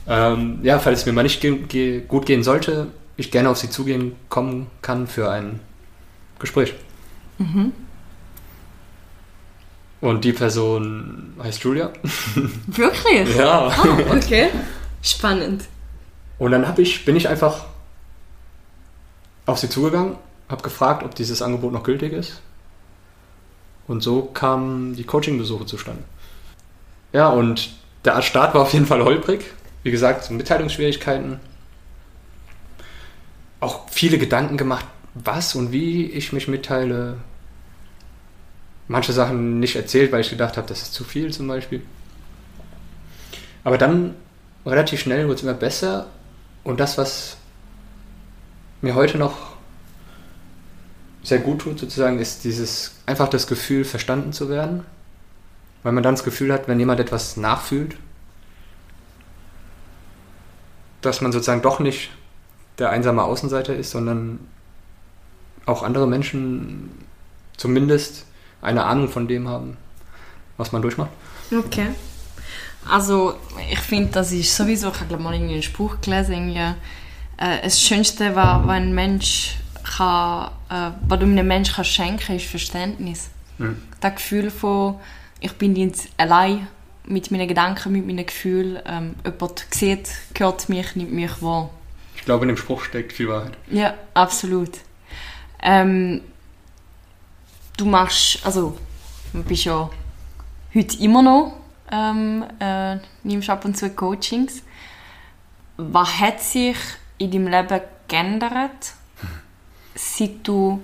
ähm, ja, falls es mir mal nicht ge ge gut gehen sollte, ich gerne auf sie zugehen kommen kann für ein Gespräch. Mhm. Und die Person heißt Julia. Wirklich? Ja. Oh, okay. Spannend. Und dann ich, bin ich einfach auf sie zugegangen, habe gefragt, ob dieses Angebot noch gültig ist. Und so kamen die Coaching-Besuche zustande. Ja, und der Start war auf jeden Fall holprig. Wie gesagt, Mitteilungsschwierigkeiten. Auch viele Gedanken gemacht, was und wie ich mich mitteile, manche Sachen nicht erzählt, weil ich gedacht habe, das ist zu viel zum Beispiel. Aber dann relativ schnell wurde es immer besser und das, was mir heute noch sehr gut tut, sozusagen, ist dieses einfach das Gefühl, verstanden zu werden. Weil man dann das Gefühl hat, wenn jemand etwas nachfühlt, dass man sozusagen doch nicht der einsame Außenseiter ist, sondern auch andere Menschen zumindest eine Ahnung von dem haben, was man durchmacht. Okay. Also ich finde, das ist sowieso, ich habe mal irgendwie einen Spruch gelesen, äh, das Schönste, was, was ein Mensch kann, äh, was du einem Menschen kannst schenken ist Verständnis. Mhm. Das Gefühl von, ich bin jetzt allein mit meinen Gedanken, mit meinen Gefühlen. Ähm, jemand sieht, hört mich, nimmt mich wahr. Ich glaube, in dem Spruch steckt viel Wahrheit. Ja, absolut. Ähm, du machst, also du bist ja heute immer noch, ähm, äh, nimmst ab und zu Coachings. Was hat sich in deinem Leben geändert, seit du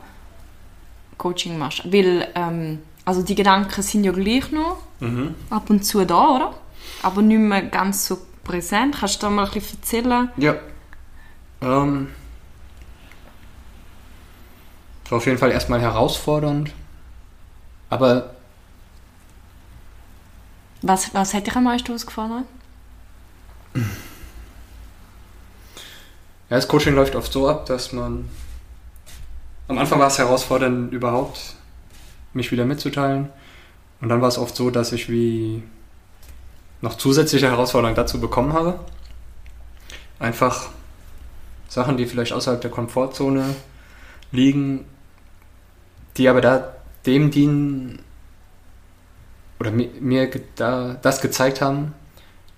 Coaching machst? Weil, ähm, also die Gedanken sind ja gleich noch mhm. ab und zu da, oder? Aber nicht mehr ganz so präsent. Kannst du da mal ein bisschen erzählen? Ja. Ähm, war auf jeden Fall erstmal herausfordernd aber. Was, was hat dich am meisten ausgefallen? Ja, das Coaching läuft oft so ab, dass man. Am Anfang war es herausfordernd, überhaupt mich wieder mitzuteilen. Und dann war es oft so, dass ich wie noch zusätzliche Herausforderungen dazu bekommen habe. Einfach Sachen, die vielleicht außerhalb der Komfortzone liegen, die aber da dem dienen oder mir, mir da, das gezeigt haben,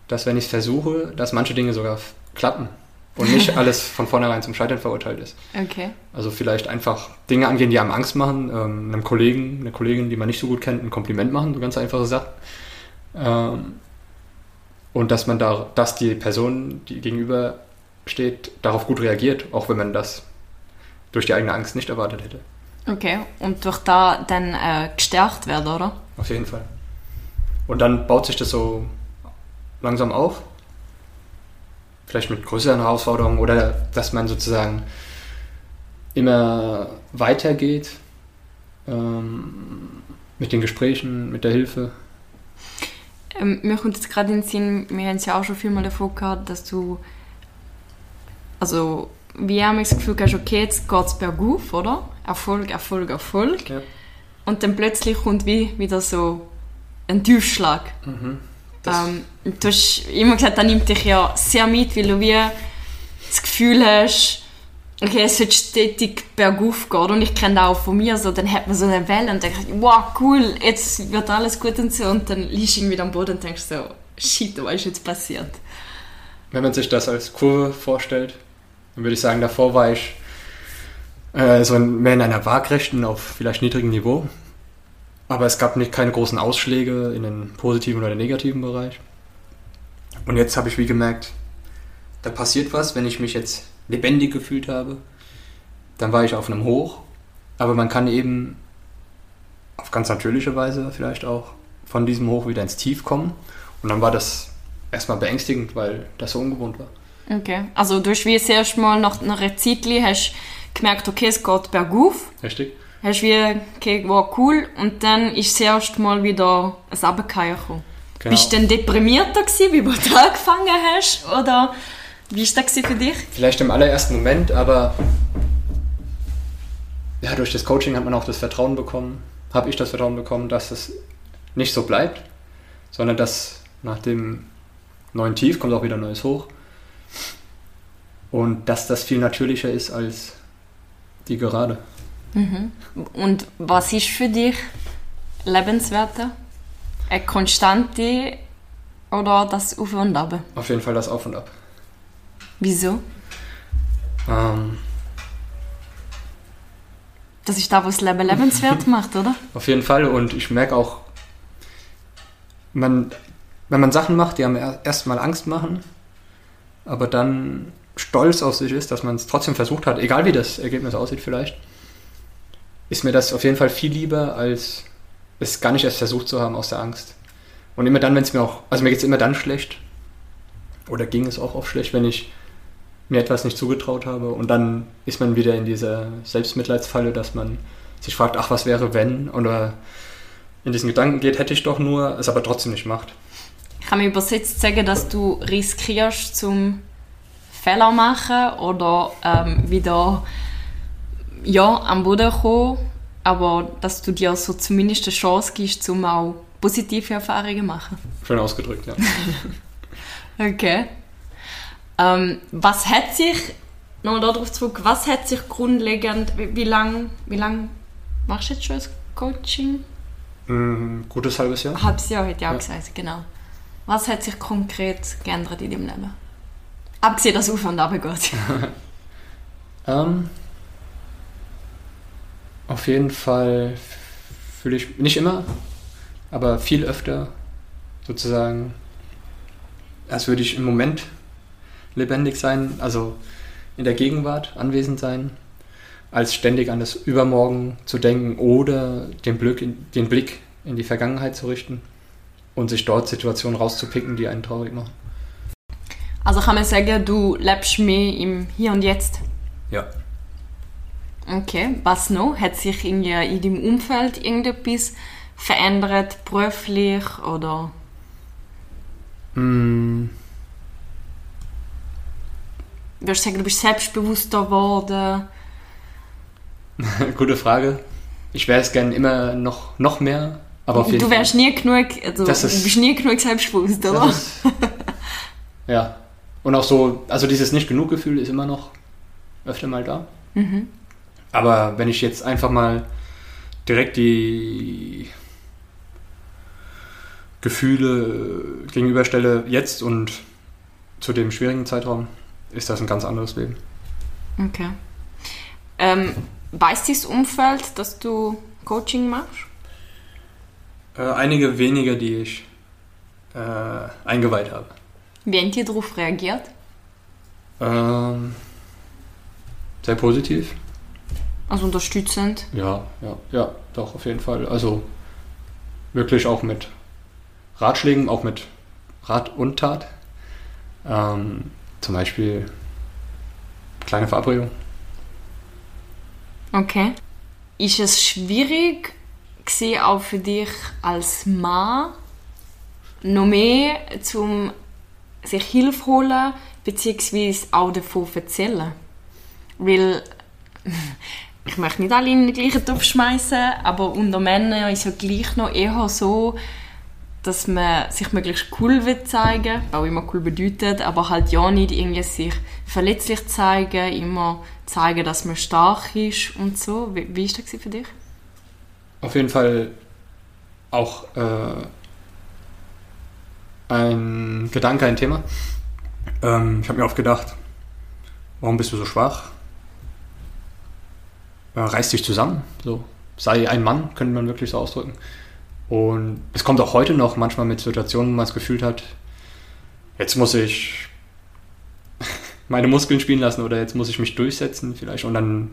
dass wenn ich es versuche, dass manche Dinge sogar klappen und nicht alles von vornherein zum Scheitern verurteilt ist. Okay. Also vielleicht einfach Dinge angehen, die einem Angst machen, ähm, einem Kollegen, einer Kollegin, die man nicht so gut kennt, ein Kompliment machen, so ganz einfache Sachen. Ähm, und dass man da, dass die Person, die gegenüber steht, darauf gut reagiert, auch wenn man das durch die eigene Angst nicht erwartet hätte. Okay, und durch da dann äh, gestärkt werden, oder? Auf jeden Fall. Und dann baut sich das so langsam auf. Vielleicht mit größeren Herausforderungen oder dass man sozusagen immer weitergeht ähm, mit den Gesprächen, mit der Hilfe. Ähm, mir kommt jetzt gerade in den Sinn, wir haben es ja auch schon viel mal davor gehabt, dass du also wie haben das Gefühl hast, okay, jetzt geht es bergauf, oder? Erfolg, Erfolg, Erfolg. Ja. Und dann plötzlich kommt wie wieder so ein Tiefschlag. Mhm. Ähm, du hast immer gesagt, das nimmt dich ja sehr mit, weil du wie das Gefühl hast, okay, es wird stetig bergauf gehen. Und ich kenne das auch von mir so, dann hat man so eine Welle und denkt, wow, cool, jetzt wird alles gut und so. Und dann liegst du irgendwie am Boden und denkst so, shit, was ist jetzt passiert? Wenn man sich das als Kurve vorstellt, dann würde ich sagen, davor war ich äh, so mehr in einer waagrechten, auf vielleicht niedrigem Niveau. Aber es gab nicht keine großen Ausschläge in den positiven oder den negativen Bereich. Und jetzt habe ich wie gemerkt, da passiert was, wenn ich mich jetzt lebendig gefühlt habe. Dann war ich auf einem Hoch aber man kann eben auf ganz natürliche Weise vielleicht auch von diesem Hoch wieder ins Tief kommen. Und dann war das erstmal beängstigend, weil das so ungewohnt war. Okay, also du hast wie das erste Mal nach einer Zeit hast gemerkt, okay, es geht bergauf. Richtig. Hast wie, okay, war cool. Und dann ist das erste Mal wieder ein Runterfallen gekommen. Genau. Bist du denn deprimierter gewesen, wie du da angefangen hast? Oder wie war das für dich? Vielleicht im allerersten Moment, aber ja, durch das Coaching hat man auch das Vertrauen bekommen, habe ich das Vertrauen bekommen, dass es nicht so bleibt, sondern dass nach dem neuen Tief kommt auch wieder ein neues Hoch. Und dass das viel natürlicher ist als die Gerade. Mhm. Und was ist für dich lebenswerter? Eine konstante oder das Auf und Ab? Auf jeden Fall das Auf und Ab. Wieso? Ähm, Das ist da, was das Leben lebenswert macht, oder? auf jeden Fall. Und ich merke auch, man, wenn man Sachen macht, die einem er- erstmal Angst machen, aber dann stolz auf sich ist, dass man es trotzdem versucht hat, egal wie das Ergebnis aussieht vielleicht, ist mir das auf jeden Fall viel lieber, als es gar nicht erst versucht zu haben aus der Angst. Und immer dann, wenn es mir auch, also mir geht es immer dann schlecht, oder ging es auch oft schlecht, wenn ich mir etwas nicht zugetraut habe und dann ist man wieder in dieser Selbstmitleidsfalle, dass man sich fragt, ach, was wäre wenn, oder in diesen Gedanken geht, hätte ich doch nur, es aber trotzdem nicht macht. Ich kann mir übersetzt sagen, dass du riskierst zum Fehler machen oder ähm, wieder ja, am Boden kommen, aber dass du dir so zumindest eine Chance gibst, um auch positive Erfahrungen zu machen. Schön ausgedrückt, ja. Okay. Ähm, was hat sich, noch darauf zurück, was hat sich grundlegend, wie, wie lange wie lang machst du jetzt schon das Coaching? Mm, gutes halbes Jahr. Halbes Jahr hätte ich auch Ja. gesagt, genau. Was hat sich konkret geändert in deinem Leben? Abgesehen, dass es auf und ab geht. Ähm, auf jeden Fall fühle ich, nicht immer, aber viel öfter sozusagen, als würde ich im Moment lebendig sein, also in der Gegenwart anwesend sein, als ständig an das Übermorgen zu denken oder den Blick in, den Blick in die Vergangenheit zu richten und sich dort Situationen rauszupicken, die einen traurig machen. Also kann man sagen, du lebst mehr im Hier und Jetzt. Ja. Okay, was noch? Hat sich in, deinem Umfeld irgendetwas verändert, beruflich oder? Mm, Würdest du sagen, du bist selbstbewusster geworden? Gute Frage. Ich wäre es gern immer noch, noch mehr, aber auf jeden Du wärst nie genug, also ist- du bist nie genug selbstbewusst, Fall. oder? Ist, ja. Und auch so, also dieses Nicht-Genug-Gefühl ist immer noch öfter mal da. Mhm. Aber wenn ich jetzt einfach mal direkt die Gefühle gegenüberstelle, jetzt und zu dem schwierigen Zeitraum, ist das ein ganz anderes Leben. Okay. Ähm, weiß dieses Umfeld, dass du Coaching machst? Äh, einige wenige, die ich äh, eingeweiht habe. Wie haben die darauf reagiert? Ähm, sehr positiv. Also unterstützend? Ja, ja, ja, doch, auf jeden Fall. Also wirklich auch mit Ratschlägen, auch mit Rat und Tat. Ähm, zum Beispiel kleine Verabredung. Okay. Ist es schwierig gewesen, auch für dich als Mann noch mehr zum sich Hilfe holen beziehungsweise auch davon erzählen? Weil ich möchte nicht alle in den gleichen Topf schmeißen, aber unter Männern ist ja gleich noch eher so, dass man sich möglichst cool will zeigen, auch immer cool bedeutet, aber halt ja nicht irgendwie sich verletzlich zeigen, immer zeigen, dass man stark ist und so. Wie, ist das für dich? Auf jeden Fall auch äh, ein Gedanke, ein Thema. Ähm, ich habe mir oft gedacht, warum bist du so schwach? Äh, reiß dich zusammen. So. Sei ein Mann, könnte man wirklich so ausdrücken. Und es kommt auch heute noch manchmal mit Situationen, wo man es gefühlt hat, jetzt muss ich meine Muskeln spielen lassen oder jetzt muss ich mich durchsetzen vielleicht. Und dann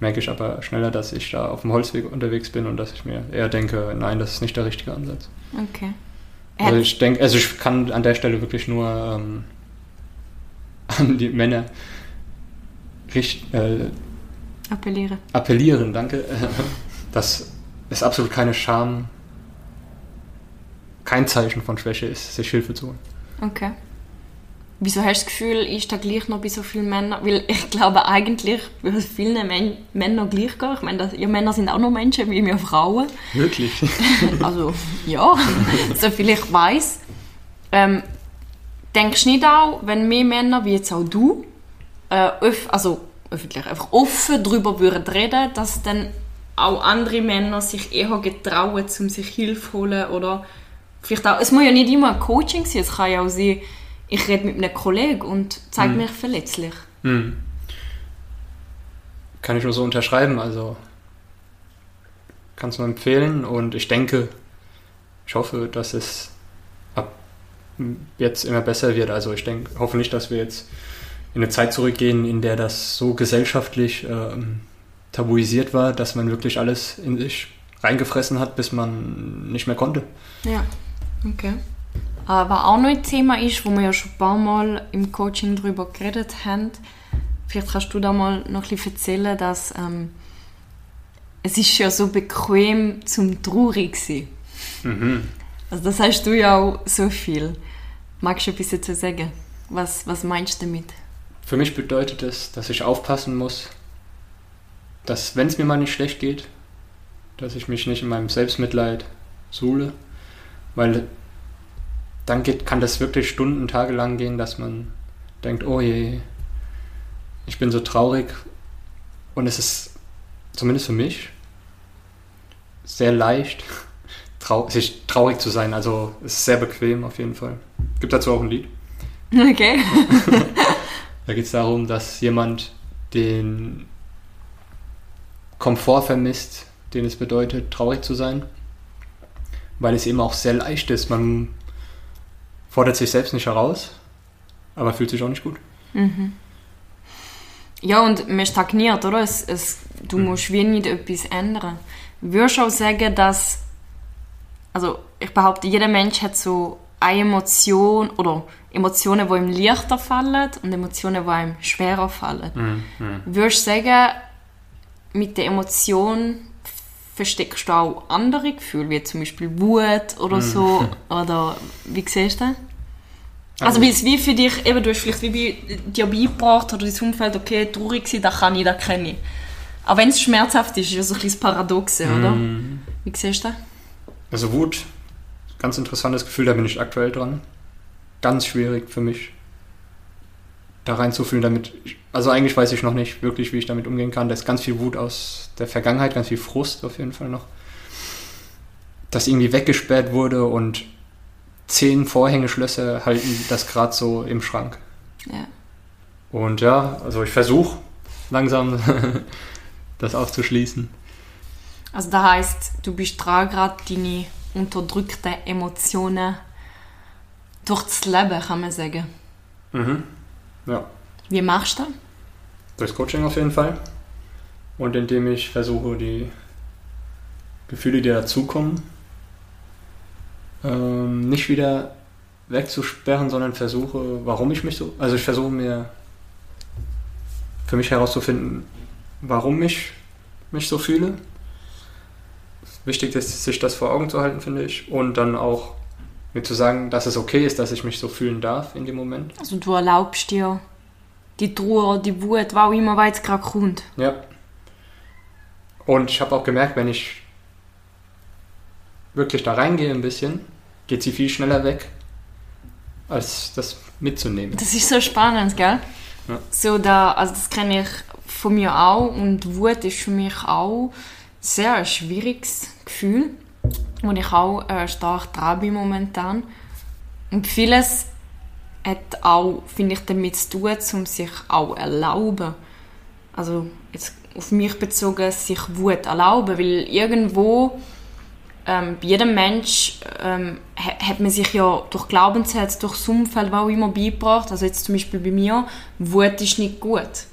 merke ich aber schneller, dass ich da auf dem Holzweg unterwegs bin und dass ich mir eher denke, nein, das ist nicht der richtige Ansatz. Okay. Also ich denke, also ich kann an der Stelle wirklich nur ähm, an die Männer richt, äh, appellieren. Appellieren, danke. dass es absolut keine Scham, kein Zeichen von Schwäche ist, sich Hilfe zu holen. Okay. Wieso hast du das Gefühl, ist da gleich noch bei so vielen Männern? Weil ich glaube eigentlich, bei vielen Men Männern gleich gehen. Ich meine, dass, ja, Männer sind auch noch Menschen wie wir Frauen. Wirklich? also, ja, so viel ich weiß. Ähm, denkst du nicht auch, wenn mehr Männer, wie jetzt auch du, äh, öf also öffentlich, einfach offen darüber würden reden, dass dann auch andere Männer sich eher getrauen, um sich Hilfe zu holen oder vielleicht auch, es muss ja nicht immer ein Coaching sein, es kann ja auch sein, ich rede mit einem Kollegen und zeige hm. mich verletzlich. Hm. Kann ich nur so unterschreiben, also kann es nur empfehlen und ich denke, ich hoffe, dass es ab jetzt immer besser wird. Also ich denke, hoffe nicht, dass wir jetzt in eine Zeit zurückgehen, in der das so gesellschaftlich ähm, tabuisiert war, dass man wirklich alles in sich reingefressen hat, bis man nicht mehr konnte. Ja, okay. Äh, was auch noch ein Thema ist, wo wir ja schon ein paar Mal im Coaching darüber geredet haben, vielleicht kannst du da mal noch ein bisschen erzählen, dass ähm, es ist ja so bequem zum traurig sein. Mhm. Also das heißt du ja auch so viel. Magst du ein bisschen zu sagen? Was, was meinst du damit? Für mich bedeutet es, dass ich aufpassen muss, dass wenn es mir mal nicht schlecht geht, dass ich mich nicht in meinem Selbstmitleid suhle, weil dann geht, kann das wirklich Stunden, Tage lang gehen, dass man denkt, oh je, ich bin so traurig. Und es ist, zumindest für mich, sehr leicht, trau sich traurig zu sein. Also es ist sehr bequem auf jeden Fall. Gibt dazu auch ein Lied. Okay. da geht es darum, dass jemand den Komfort vermisst, den es bedeutet, traurig zu sein. Weil es eben auch sehr leicht ist. Man fordert sich selbst nicht heraus, aber fühlt sich auch nicht gut. Mhm. Ja, und man stagniert, oder? Es, es, du mhm. musst wie nicht etwas ändern. Würdest du auch sagen, dass, also ich behaupte, jeder Mensch hat so eine Emotion oder Emotionen, die ihm leichter fallen und Emotionen, die ihm schwerer fallen. Mhm. Würdest du sagen, mit der Emotion versteckst du auch andere Gefühle, wie zum Beispiel Wut oder so? Oder wie siehst du das? Also, also wie, wie für dich, eben, du hast vielleicht wie bei dir beigebracht oder dein Umfeld, okay, traurig sein, das kann ich, das kenne ich. Aber wenn es schmerzhaft ist, ist es so ein bisschen Paradox, oder? Mm. Wie siehst du das? Also Wut, ganz interessantes Gefühl, da bin ich aktuell dran. Ganz schwierig für mich, da reinzufühlen, damit... Ich, also eigentlich weiß ich noch nicht wirklich, wie ich damit umgehen kann. Da ist ganz viel Wut aus der Vergangenheit, ganz viel Frust auf jeden Fall noch. Dass irgendwie weggesperrt wurde und zehn Vorhängeschlösser halten das gerade so im Schrank. Ja. Und ja, also ich versuche langsam das aufzuschließen. Also das heißt, du bist dran, gerade deine unterdrückten Emotionen durchs Leben, kann man sagen. Mhm. Ja. Wie machst du das? Durchs Coaching auf jeden Fall. Und indem ich versuche, die Gefühle, die dazukommen, ähm, nicht wieder wegzusperren, sondern versuche, warum ich mich so. Also ich versuche mir für mich herauszufinden, warum ich mich so fühle. Wichtig ist, sich das vor Augen zu halten, finde ich. Und dann auch mir zu sagen, dass es okay ist, dass ich mich so fühlen darf in dem Moment. Also du erlaubst dir die Trauer, die Wut, was auch immer, weil es gerade kommt. Ja. Und ich habe auch gemerkt, wenn ich wirklich da reingehe ein bisschen, geht sie viel schneller weg, als das mitzunehmen. Das ist so spannend, gell? Ja. So da, also das kenne ich von mir auch und Wut ist für mich auch sehr ein schwieriges Gefühl, wo ich auch äh, stark dran bin momentan. Und vieles hat auch, finde ich, damit zu tun, um sich auch erlauben. Also jetzt auf mich bezogen, sich Wut erlauben, weil irgendwo ähm, bei jedem Mensch ähm, hat man sich ja durch Glaubenssätze, durch das Umfeld, was auch immer beigebracht. Also jetzt zum Beispiel bei mir, Wut ist nicht gut.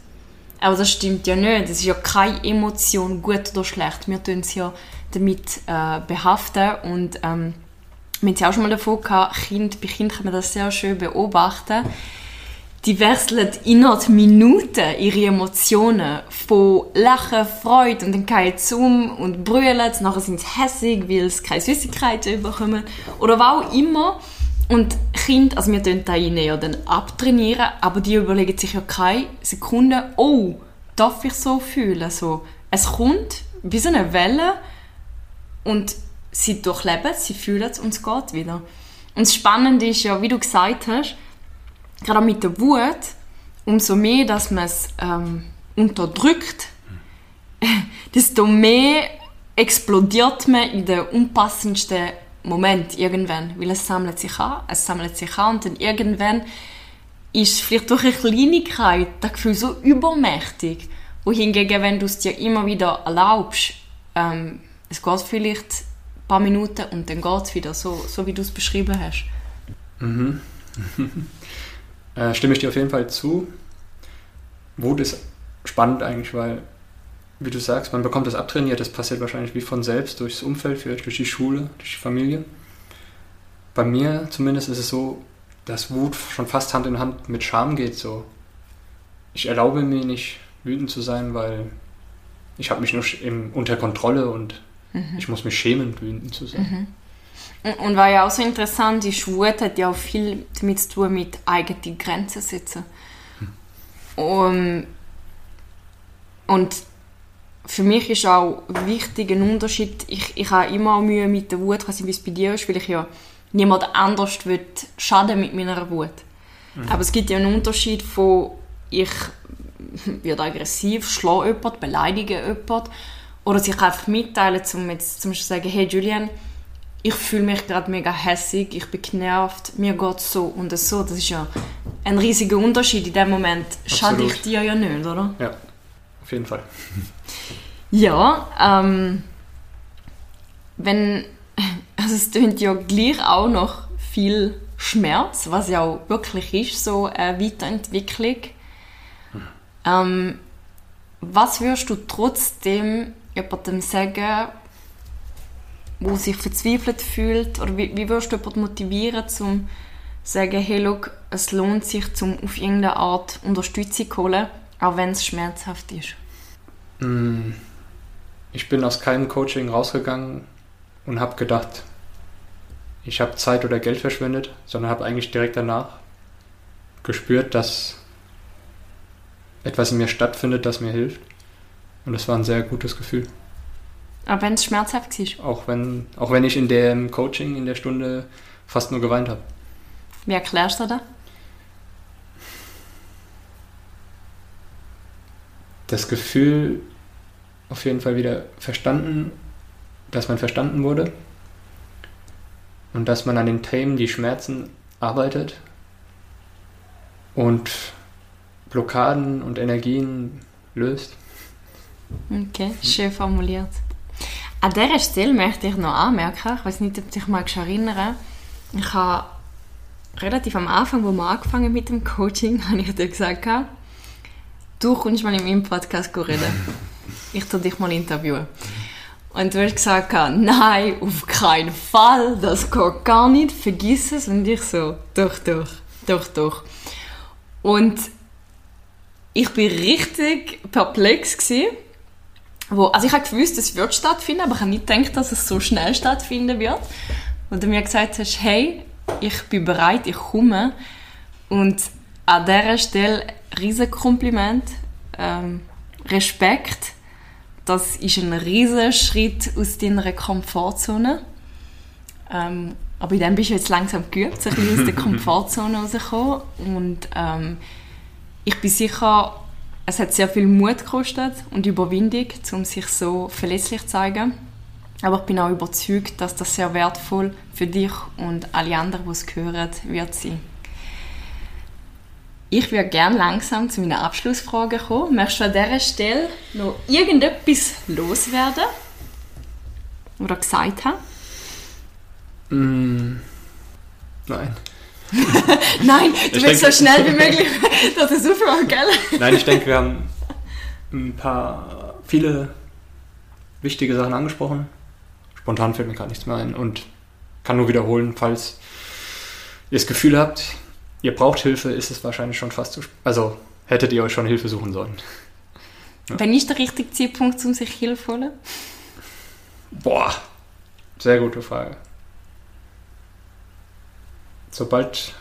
Aber das stimmt ja nicht. Es ist ja keine Emotion, gut oder schlecht. Wir tun es ja damit äh, behaften und ähm, wir haben es ja auch schon mal davon gehabt, kind, bei Kindern kann man das sehr schön beobachten. Die wechseln innerhalb Minuten ihre Emotionen von Lachen, Freude und dann gehen sie um und brüllen, nachher sind sie hässig, weil sie keine Süßigkeiten bekommen oder was auch immer. Und Kinder, also wir trainieren da ja dann abtrainieren, aber die überlegen sich ja keine Sekunde, oh, darf ich so fühlen? So, es kommt wie so eine Welle und sie durchleben es, sie fühlen es und es geht wieder. Und das Spannende ist ja, wie du gesagt hast, gerade mit der Wut, umso mehr, dass man es ähm, unterdrückt, desto mehr explodiert man in den unpassendsten Moment irgendwann, weil es sammelt sich an, es sammelt sich an und dann irgendwann ist vielleicht durch eine Kleinigkeit das Gefühl so übermächtig, wohingegen, wenn du es dir immer wieder erlaubst, ähm, es geht vielleicht ein paar Minuten und dann geht es wieder, so, so wie du es beschrieben hast. Mhm. äh, stimme ich dir auf jeden Fall zu. Wut ist spannend eigentlich, weil, wie du sagst, man bekommt das abtrainiert, das passiert wahrscheinlich wie von selbst durchs Umfeld, vielleicht durch die Schule, durch die Familie. Bei mir zumindest ist es so, dass Wut schon fast Hand in Hand mit Scham geht. So. Ich erlaube mir nicht, wütend zu sein, weil ich habe mich nur unter Kontrolle und mhm. ich muss mich schämen, wütend zu sein. Mhm. Und, war ja auch so interessant, die Wut hat ja auch viel damit zu tun mit eigenen Grenzen setzen. Mhm. Um, und für mich ist auch wichtig ein Unterschied, ich, ich habe immer Mühe mit der Wut, wie es bei dir ist, weil ich ja niemand anders will schaden mit meiner Wut. Mhm. Aber es gibt ja einen Unterschied von, ich werde aggressiv, schlage jemanden, beleidige jemanden oder sich einfach mitteilen, um jetzt zum Beispiel zu sagen, hey Julian, ich fühle mich gerade mega hässig, ich bin genervt, mir geht so und so. Das ist ja ein riesiger Unterschied. In dem Moment schade ich dir ja nicht, oder? Ja, auf jeden Fall. Ja, ähm, wenn, also es klingt ja gleich auch noch viel Schmerz, was ja auch wirklich ist, so eine Weiterentwicklung. Ähm, was würdest du trotzdem jemandem sagen, wo sich verzweifelt fühlt? Oder wie, wie würdest du jemanden motivieren, zum sagen, hey, look, es lohnt sich, zum auf irgendeine Art Unterstützung zu holen, auch wenn es schmerzhaft ist? Mm, ich bin aus keinem Coaching rausgegangen und habe gedacht, ich habe Zeit oder Geld verschwendet, sondern habe eigentlich direkt danach gespürt, dass etwas in mir stattfindet, das mir hilft. Und das war ein sehr gutes Gefühl. Aber wenn es schmerzhaft ist? Auch wenn, auch wenn ich in dem Coaching, in der Stunde fast nur geweint habe. Wie erklärst du das? Das Gefühl, auf jeden Fall wieder verstanden, dass man verstanden wurde und dass man an den Themen, die Schmerzen, arbeitet und Blockaden und Energien löst. Okay, schön formuliert. An dieser Stelle möchte ich noch anmerken, ich weiß nicht, ob du dich mal erinnern ich habe relativ am Anfang, wo wir angefangen mit dem Coaching, habe ich dir gesagt, du kommst mal in meinem Podcast reden. Ich tu dich mal interviewen. Und du hast gesagt, nein, auf keinen Fall, das geht gar nicht, vergiss es. Und ich so, doch, doch, doch, doch. Und ich bin richtig perplex gewesen, wo, also ich habe gewusst, es wird stattfinden, aber ich habe nicht gedacht, dass es so schnell stattfinden wird. Und du mir gesagt hast, hey, ich bin bereit, ich komme. Und an dieser Stelle riesen Kompliment, ähm, Respekt. Das ist ein riesen Schritt aus deiner Komfortzone. Ähm, aber in dem bist du jetzt langsam geübt, ein bisschen aus der Komfortzone rauszukommen. Und ähm, ich bin sicher, es hat sehr viel Mut gekostet und Überwindung, um sich so verlässlich zu zeigen. Aber ich bin auch überzeugt, dass das sehr wertvoll für dich und alle anderen, die es hören, wird sein. Ich würde gerne langsam zu meiner Abschlussfrage kommen. Möchtest du an dieser Stelle noch irgendetwas loswerden? Oder gesagt haben? Mm, nein. Nein, du ich willst denke, so schnell wie möglich das ist super, gell? Nein, ich denke, wir haben ein paar, viele wichtige Sachen angesprochen. Spontan fällt mir gerade nichts mehr ein und kann nur wiederholen, falls ihr das Gefühl habt, ihr braucht Hilfe, ist es wahrscheinlich schon fast zu spät. Also hättet ihr euch schon Hilfe suchen sollen. Ja. Wenn nicht der richtige Zeitpunkt, um sich Hilfe zu holen? Boah, sehr gute Frage. Sobald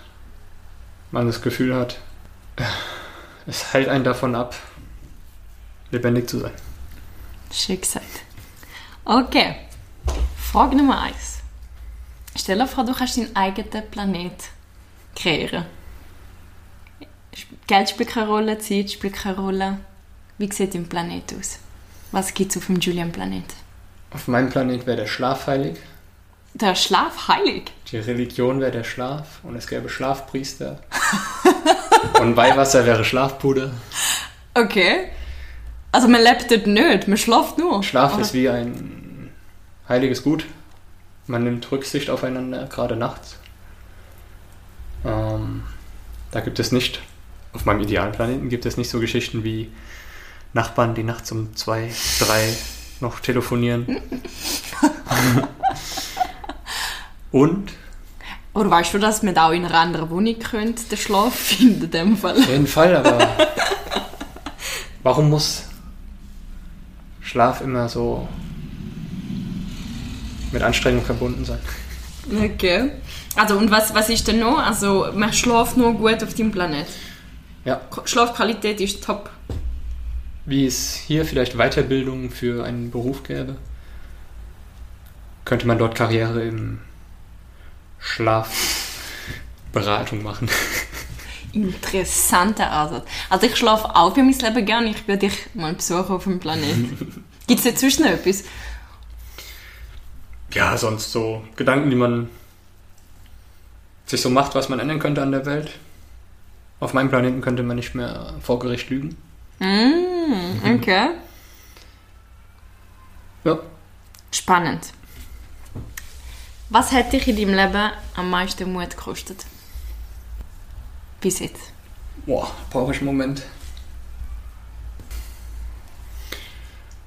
man das Gefühl hat, es hält einen davon ab, lebendig zu sein. Schön gesagt. Okay, Frage Nummer eins. Stell dir vor, du kannst deinen eigenen Planet kreieren. Geld spielt keine Rolle, Zeit spielt keine Rolle. Wie sieht dein Planet aus? Was gibt es auf dem Julian-Planet? Auf meinem Planet wäre der Schlaf heilig. Der Schlaf heilig? Die Religion wäre der Schlaf und es gäbe Schlafpriester. und Weihwasser wäre Schlafpuder. Okay. Also man lebt dort nicht, man schlaft nur. Schlaf oder? ist wie ein heiliges Gut. Man nimmt Rücksicht aufeinander, gerade nachts. Ähm, da gibt es nicht, auf meinem idealen Planeten gibt es nicht so Geschichten wie Nachbarn, die nachts um zwei, drei noch telefonieren. Und? Oder weißt du, dass man auch in einer anderen Wohnung könnte, den Schlaf finden, in dem Fall? Auf jeden Fall, aber warum muss Schlaf immer so mit Anstrengung verbunden sein? Okay. Also und was, was ist denn noch? Also man schläft nur gut auf dem Planet? Ja. Schlafqualität ist top. Wie es hier vielleicht Weiterbildung für einen Beruf gäbe, könnte man dort Karriere im Schlafberatung machen. Interessanter Ansatz. Also ich schlafe auch für mein Leben gerne. Ich würde dich mal besuchen auf dem Planeten. Gibt es dazwischen etwas? Ja, sonst so Gedanken, die man sich so macht, was man ändern könnte an der Welt. Auf meinem Planeten könnte man nicht mehr vor Gericht lügen. Mm, okay. Ja. Spannend. Was hat dich in deinem Leben am meisten Mut gekostet? Bis jetzt. Boah, brauche ich einen Moment.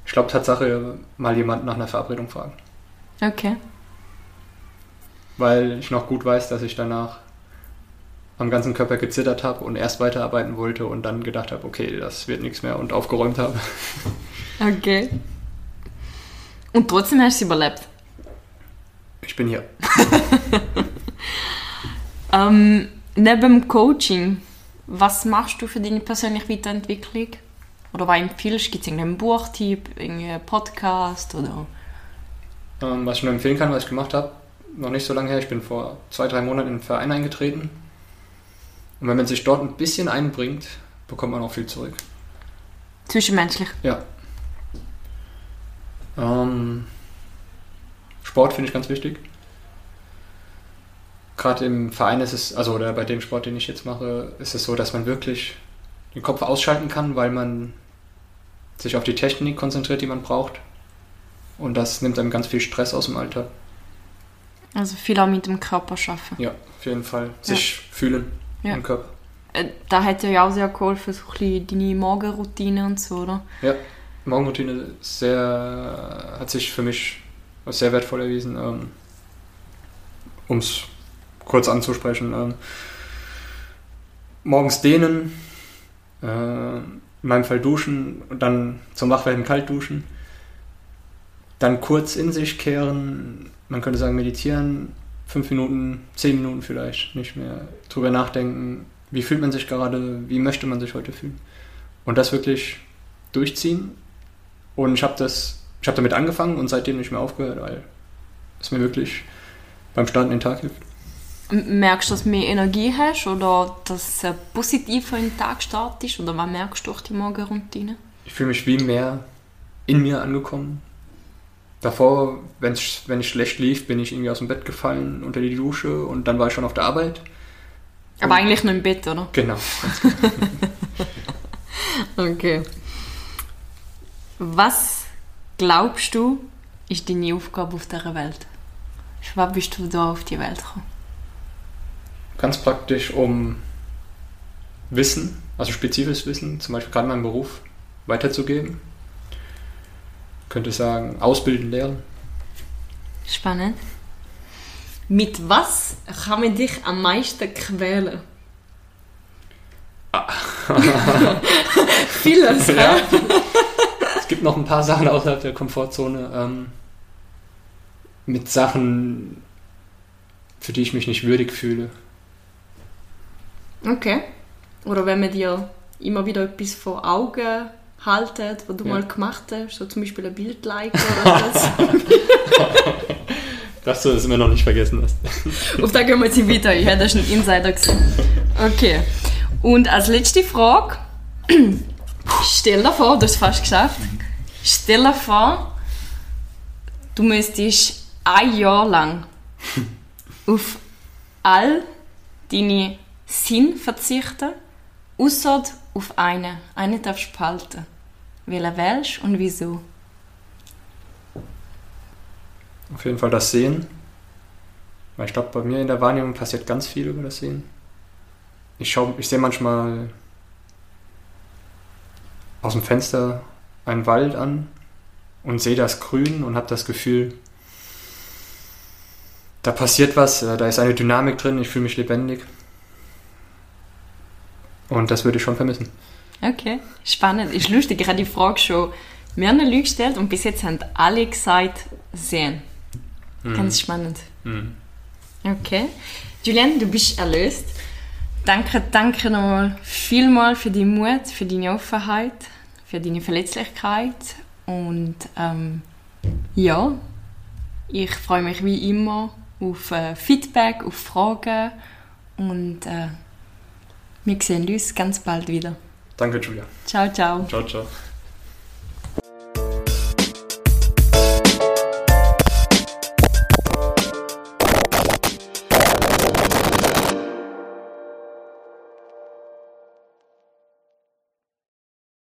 Ich glaube, Tatsache, mal jemand nach einer Verabredung fragen. Okay. Weil ich noch gut weiß, dass ich danach am ganzen Körper gezittert habe und erst weiterarbeiten wollte und dann gedacht habe, okay, das wird nichts mehr und aufgeräumt habe. Okay. Und trotzdem hast du es überlebt? Ich bin hier. ähm, neben dem Coaching, was machst du für deine persönliche Weiterentwicklung? Oder was empfiehlst du? Gibt es irgendeinen Buchtipp, irgendeinen Podcast oder... Ähm, was ich nur empfehlen kann, was ich gemacht habe, noch nicht so lange her, ich bin vor zwei, drei Monaten in den Verein eingetreten. Und wenn man sich dort ein bisschen einbringt, bekommt man auch viel zurück. Zwischenmenschlich? Ja. Ähm, Sport finde ich ganz wichtig. Gerade im Verein ist es, also oder bei dem Sport, den ich jetzt mache, ist es so, dass man wirklich den Kopf ausschalten kann, weil man sich auf die Technik konzentriert, die man braucht. Und das nimmt einem ganz viel Stress aus dem Alltag. Also viel auch mit dem Körper schaffen. Ja, auf jeden Fall. Sich ja. fühlen ja. im Körper. Äh, da hat ja auch sehr geholfen, so ein bisschen deine Morgenroutine und so, oder? Ja, Morgenroutine sehr, hat sich für mich was sehr wertvoll erwiesen. Ähm, um es kurz anzusprechen. Ähm, morgens dehnen, äh, in meinem Fall duschen und dann zum Wachwerden kalt duschen. Dann kurz in sich kehren, man könnte sagen meditieren, fünf Minuten, zehn Minuten vielleicht, nicht mehr drüber nachdenken, wie fühlt man sich gerade, wie möchte man sich heute fühlen. Und das wirklich durchziehen. Und ich habe das ich habe damit angefangen und seitdem nicht mehr aufgehört, weil es mir wirklich beim Starten den Tag hilft. Merkst du, dass du mehr Energie hast oder dass du positiver in den Tag startest? Oder was merkst du durch die Morgenroutine? Ich fühle mich wie mehr in mir angekommen. Davor, wenn ich schlecht lief, bin ich irgendwie aus dem Bett gefallen unter die Dusche und dann war ich schon auf der Arbeit. Aber und eigentlich nur im Bett, oder? Genau. okay. Was glaubst du, ist deine Aufgabe auf dieser Welt? Für was bist du da auf die Welt gekommen? Ganz praktisch, um Wissen, also spezifisches Wissen, zum Beispiel gerade in meinem Beruf, weiterzugeben. Könnte sagen, ausbilden, lehren. Spannend. Mit was kann man dich am meisten quälen? Ah. Vieles, Ja. Gibt noch ein paar Sachen außerhalb der Komfortzone. Ähm, mit Sachen, für die ich mich nicht würdig fühle. Okay. Oder wenn man dir immer wieder etwas vor Augen haltet, was du Ja. mal gemacht hast, so zum Beispiel ein Bild liken oder das. Dass du es immer noch nicht vergessen hast. Auf da gehen wir jetzt weiter. das ist ein Insider. Gewesen. Okay. Und als letzte Frage, stell dir vor, du hast es fast geschafft. Stell dir vor, du müsstest ein Jahr lang auf all deine Sinn verzichten, außer auf einen. Einen darfst du behalten. Welchen wählst und wieso? Auf jeden Fall das Sehen. Weil ich glaube, bei mir in der Wahrnehmung passiert ganz viel über das Sehen. Ich, schau, ich sehe manchmal aus dem Fenster einen Wald an und sehe das Grün und habe das Gefühl, da passiert was, äh, da ist eine Dynamik drin, ich fühle mich lebendig. Und das würde ich schon vermissen. Okay, spannend. Ist lustig. Ich habe die Frage schon mehreren Leuten gestellt und bis jetzt haben alle gesagt, sehen. Ganz spannend. Mhm. Okay. Julian, du bist erlöst. Danke, danke nochmal vielmal für deinen Mut, für deine Offenheit, für deine Verletzlichkeit. Und ähm, ja, ich freue mich wie immer auf äh, Feedback, auf Fragen und äh, wir sehen uns ganz bald wieder. Danke, Julia. Ciao, ciao. Ciao, ciao.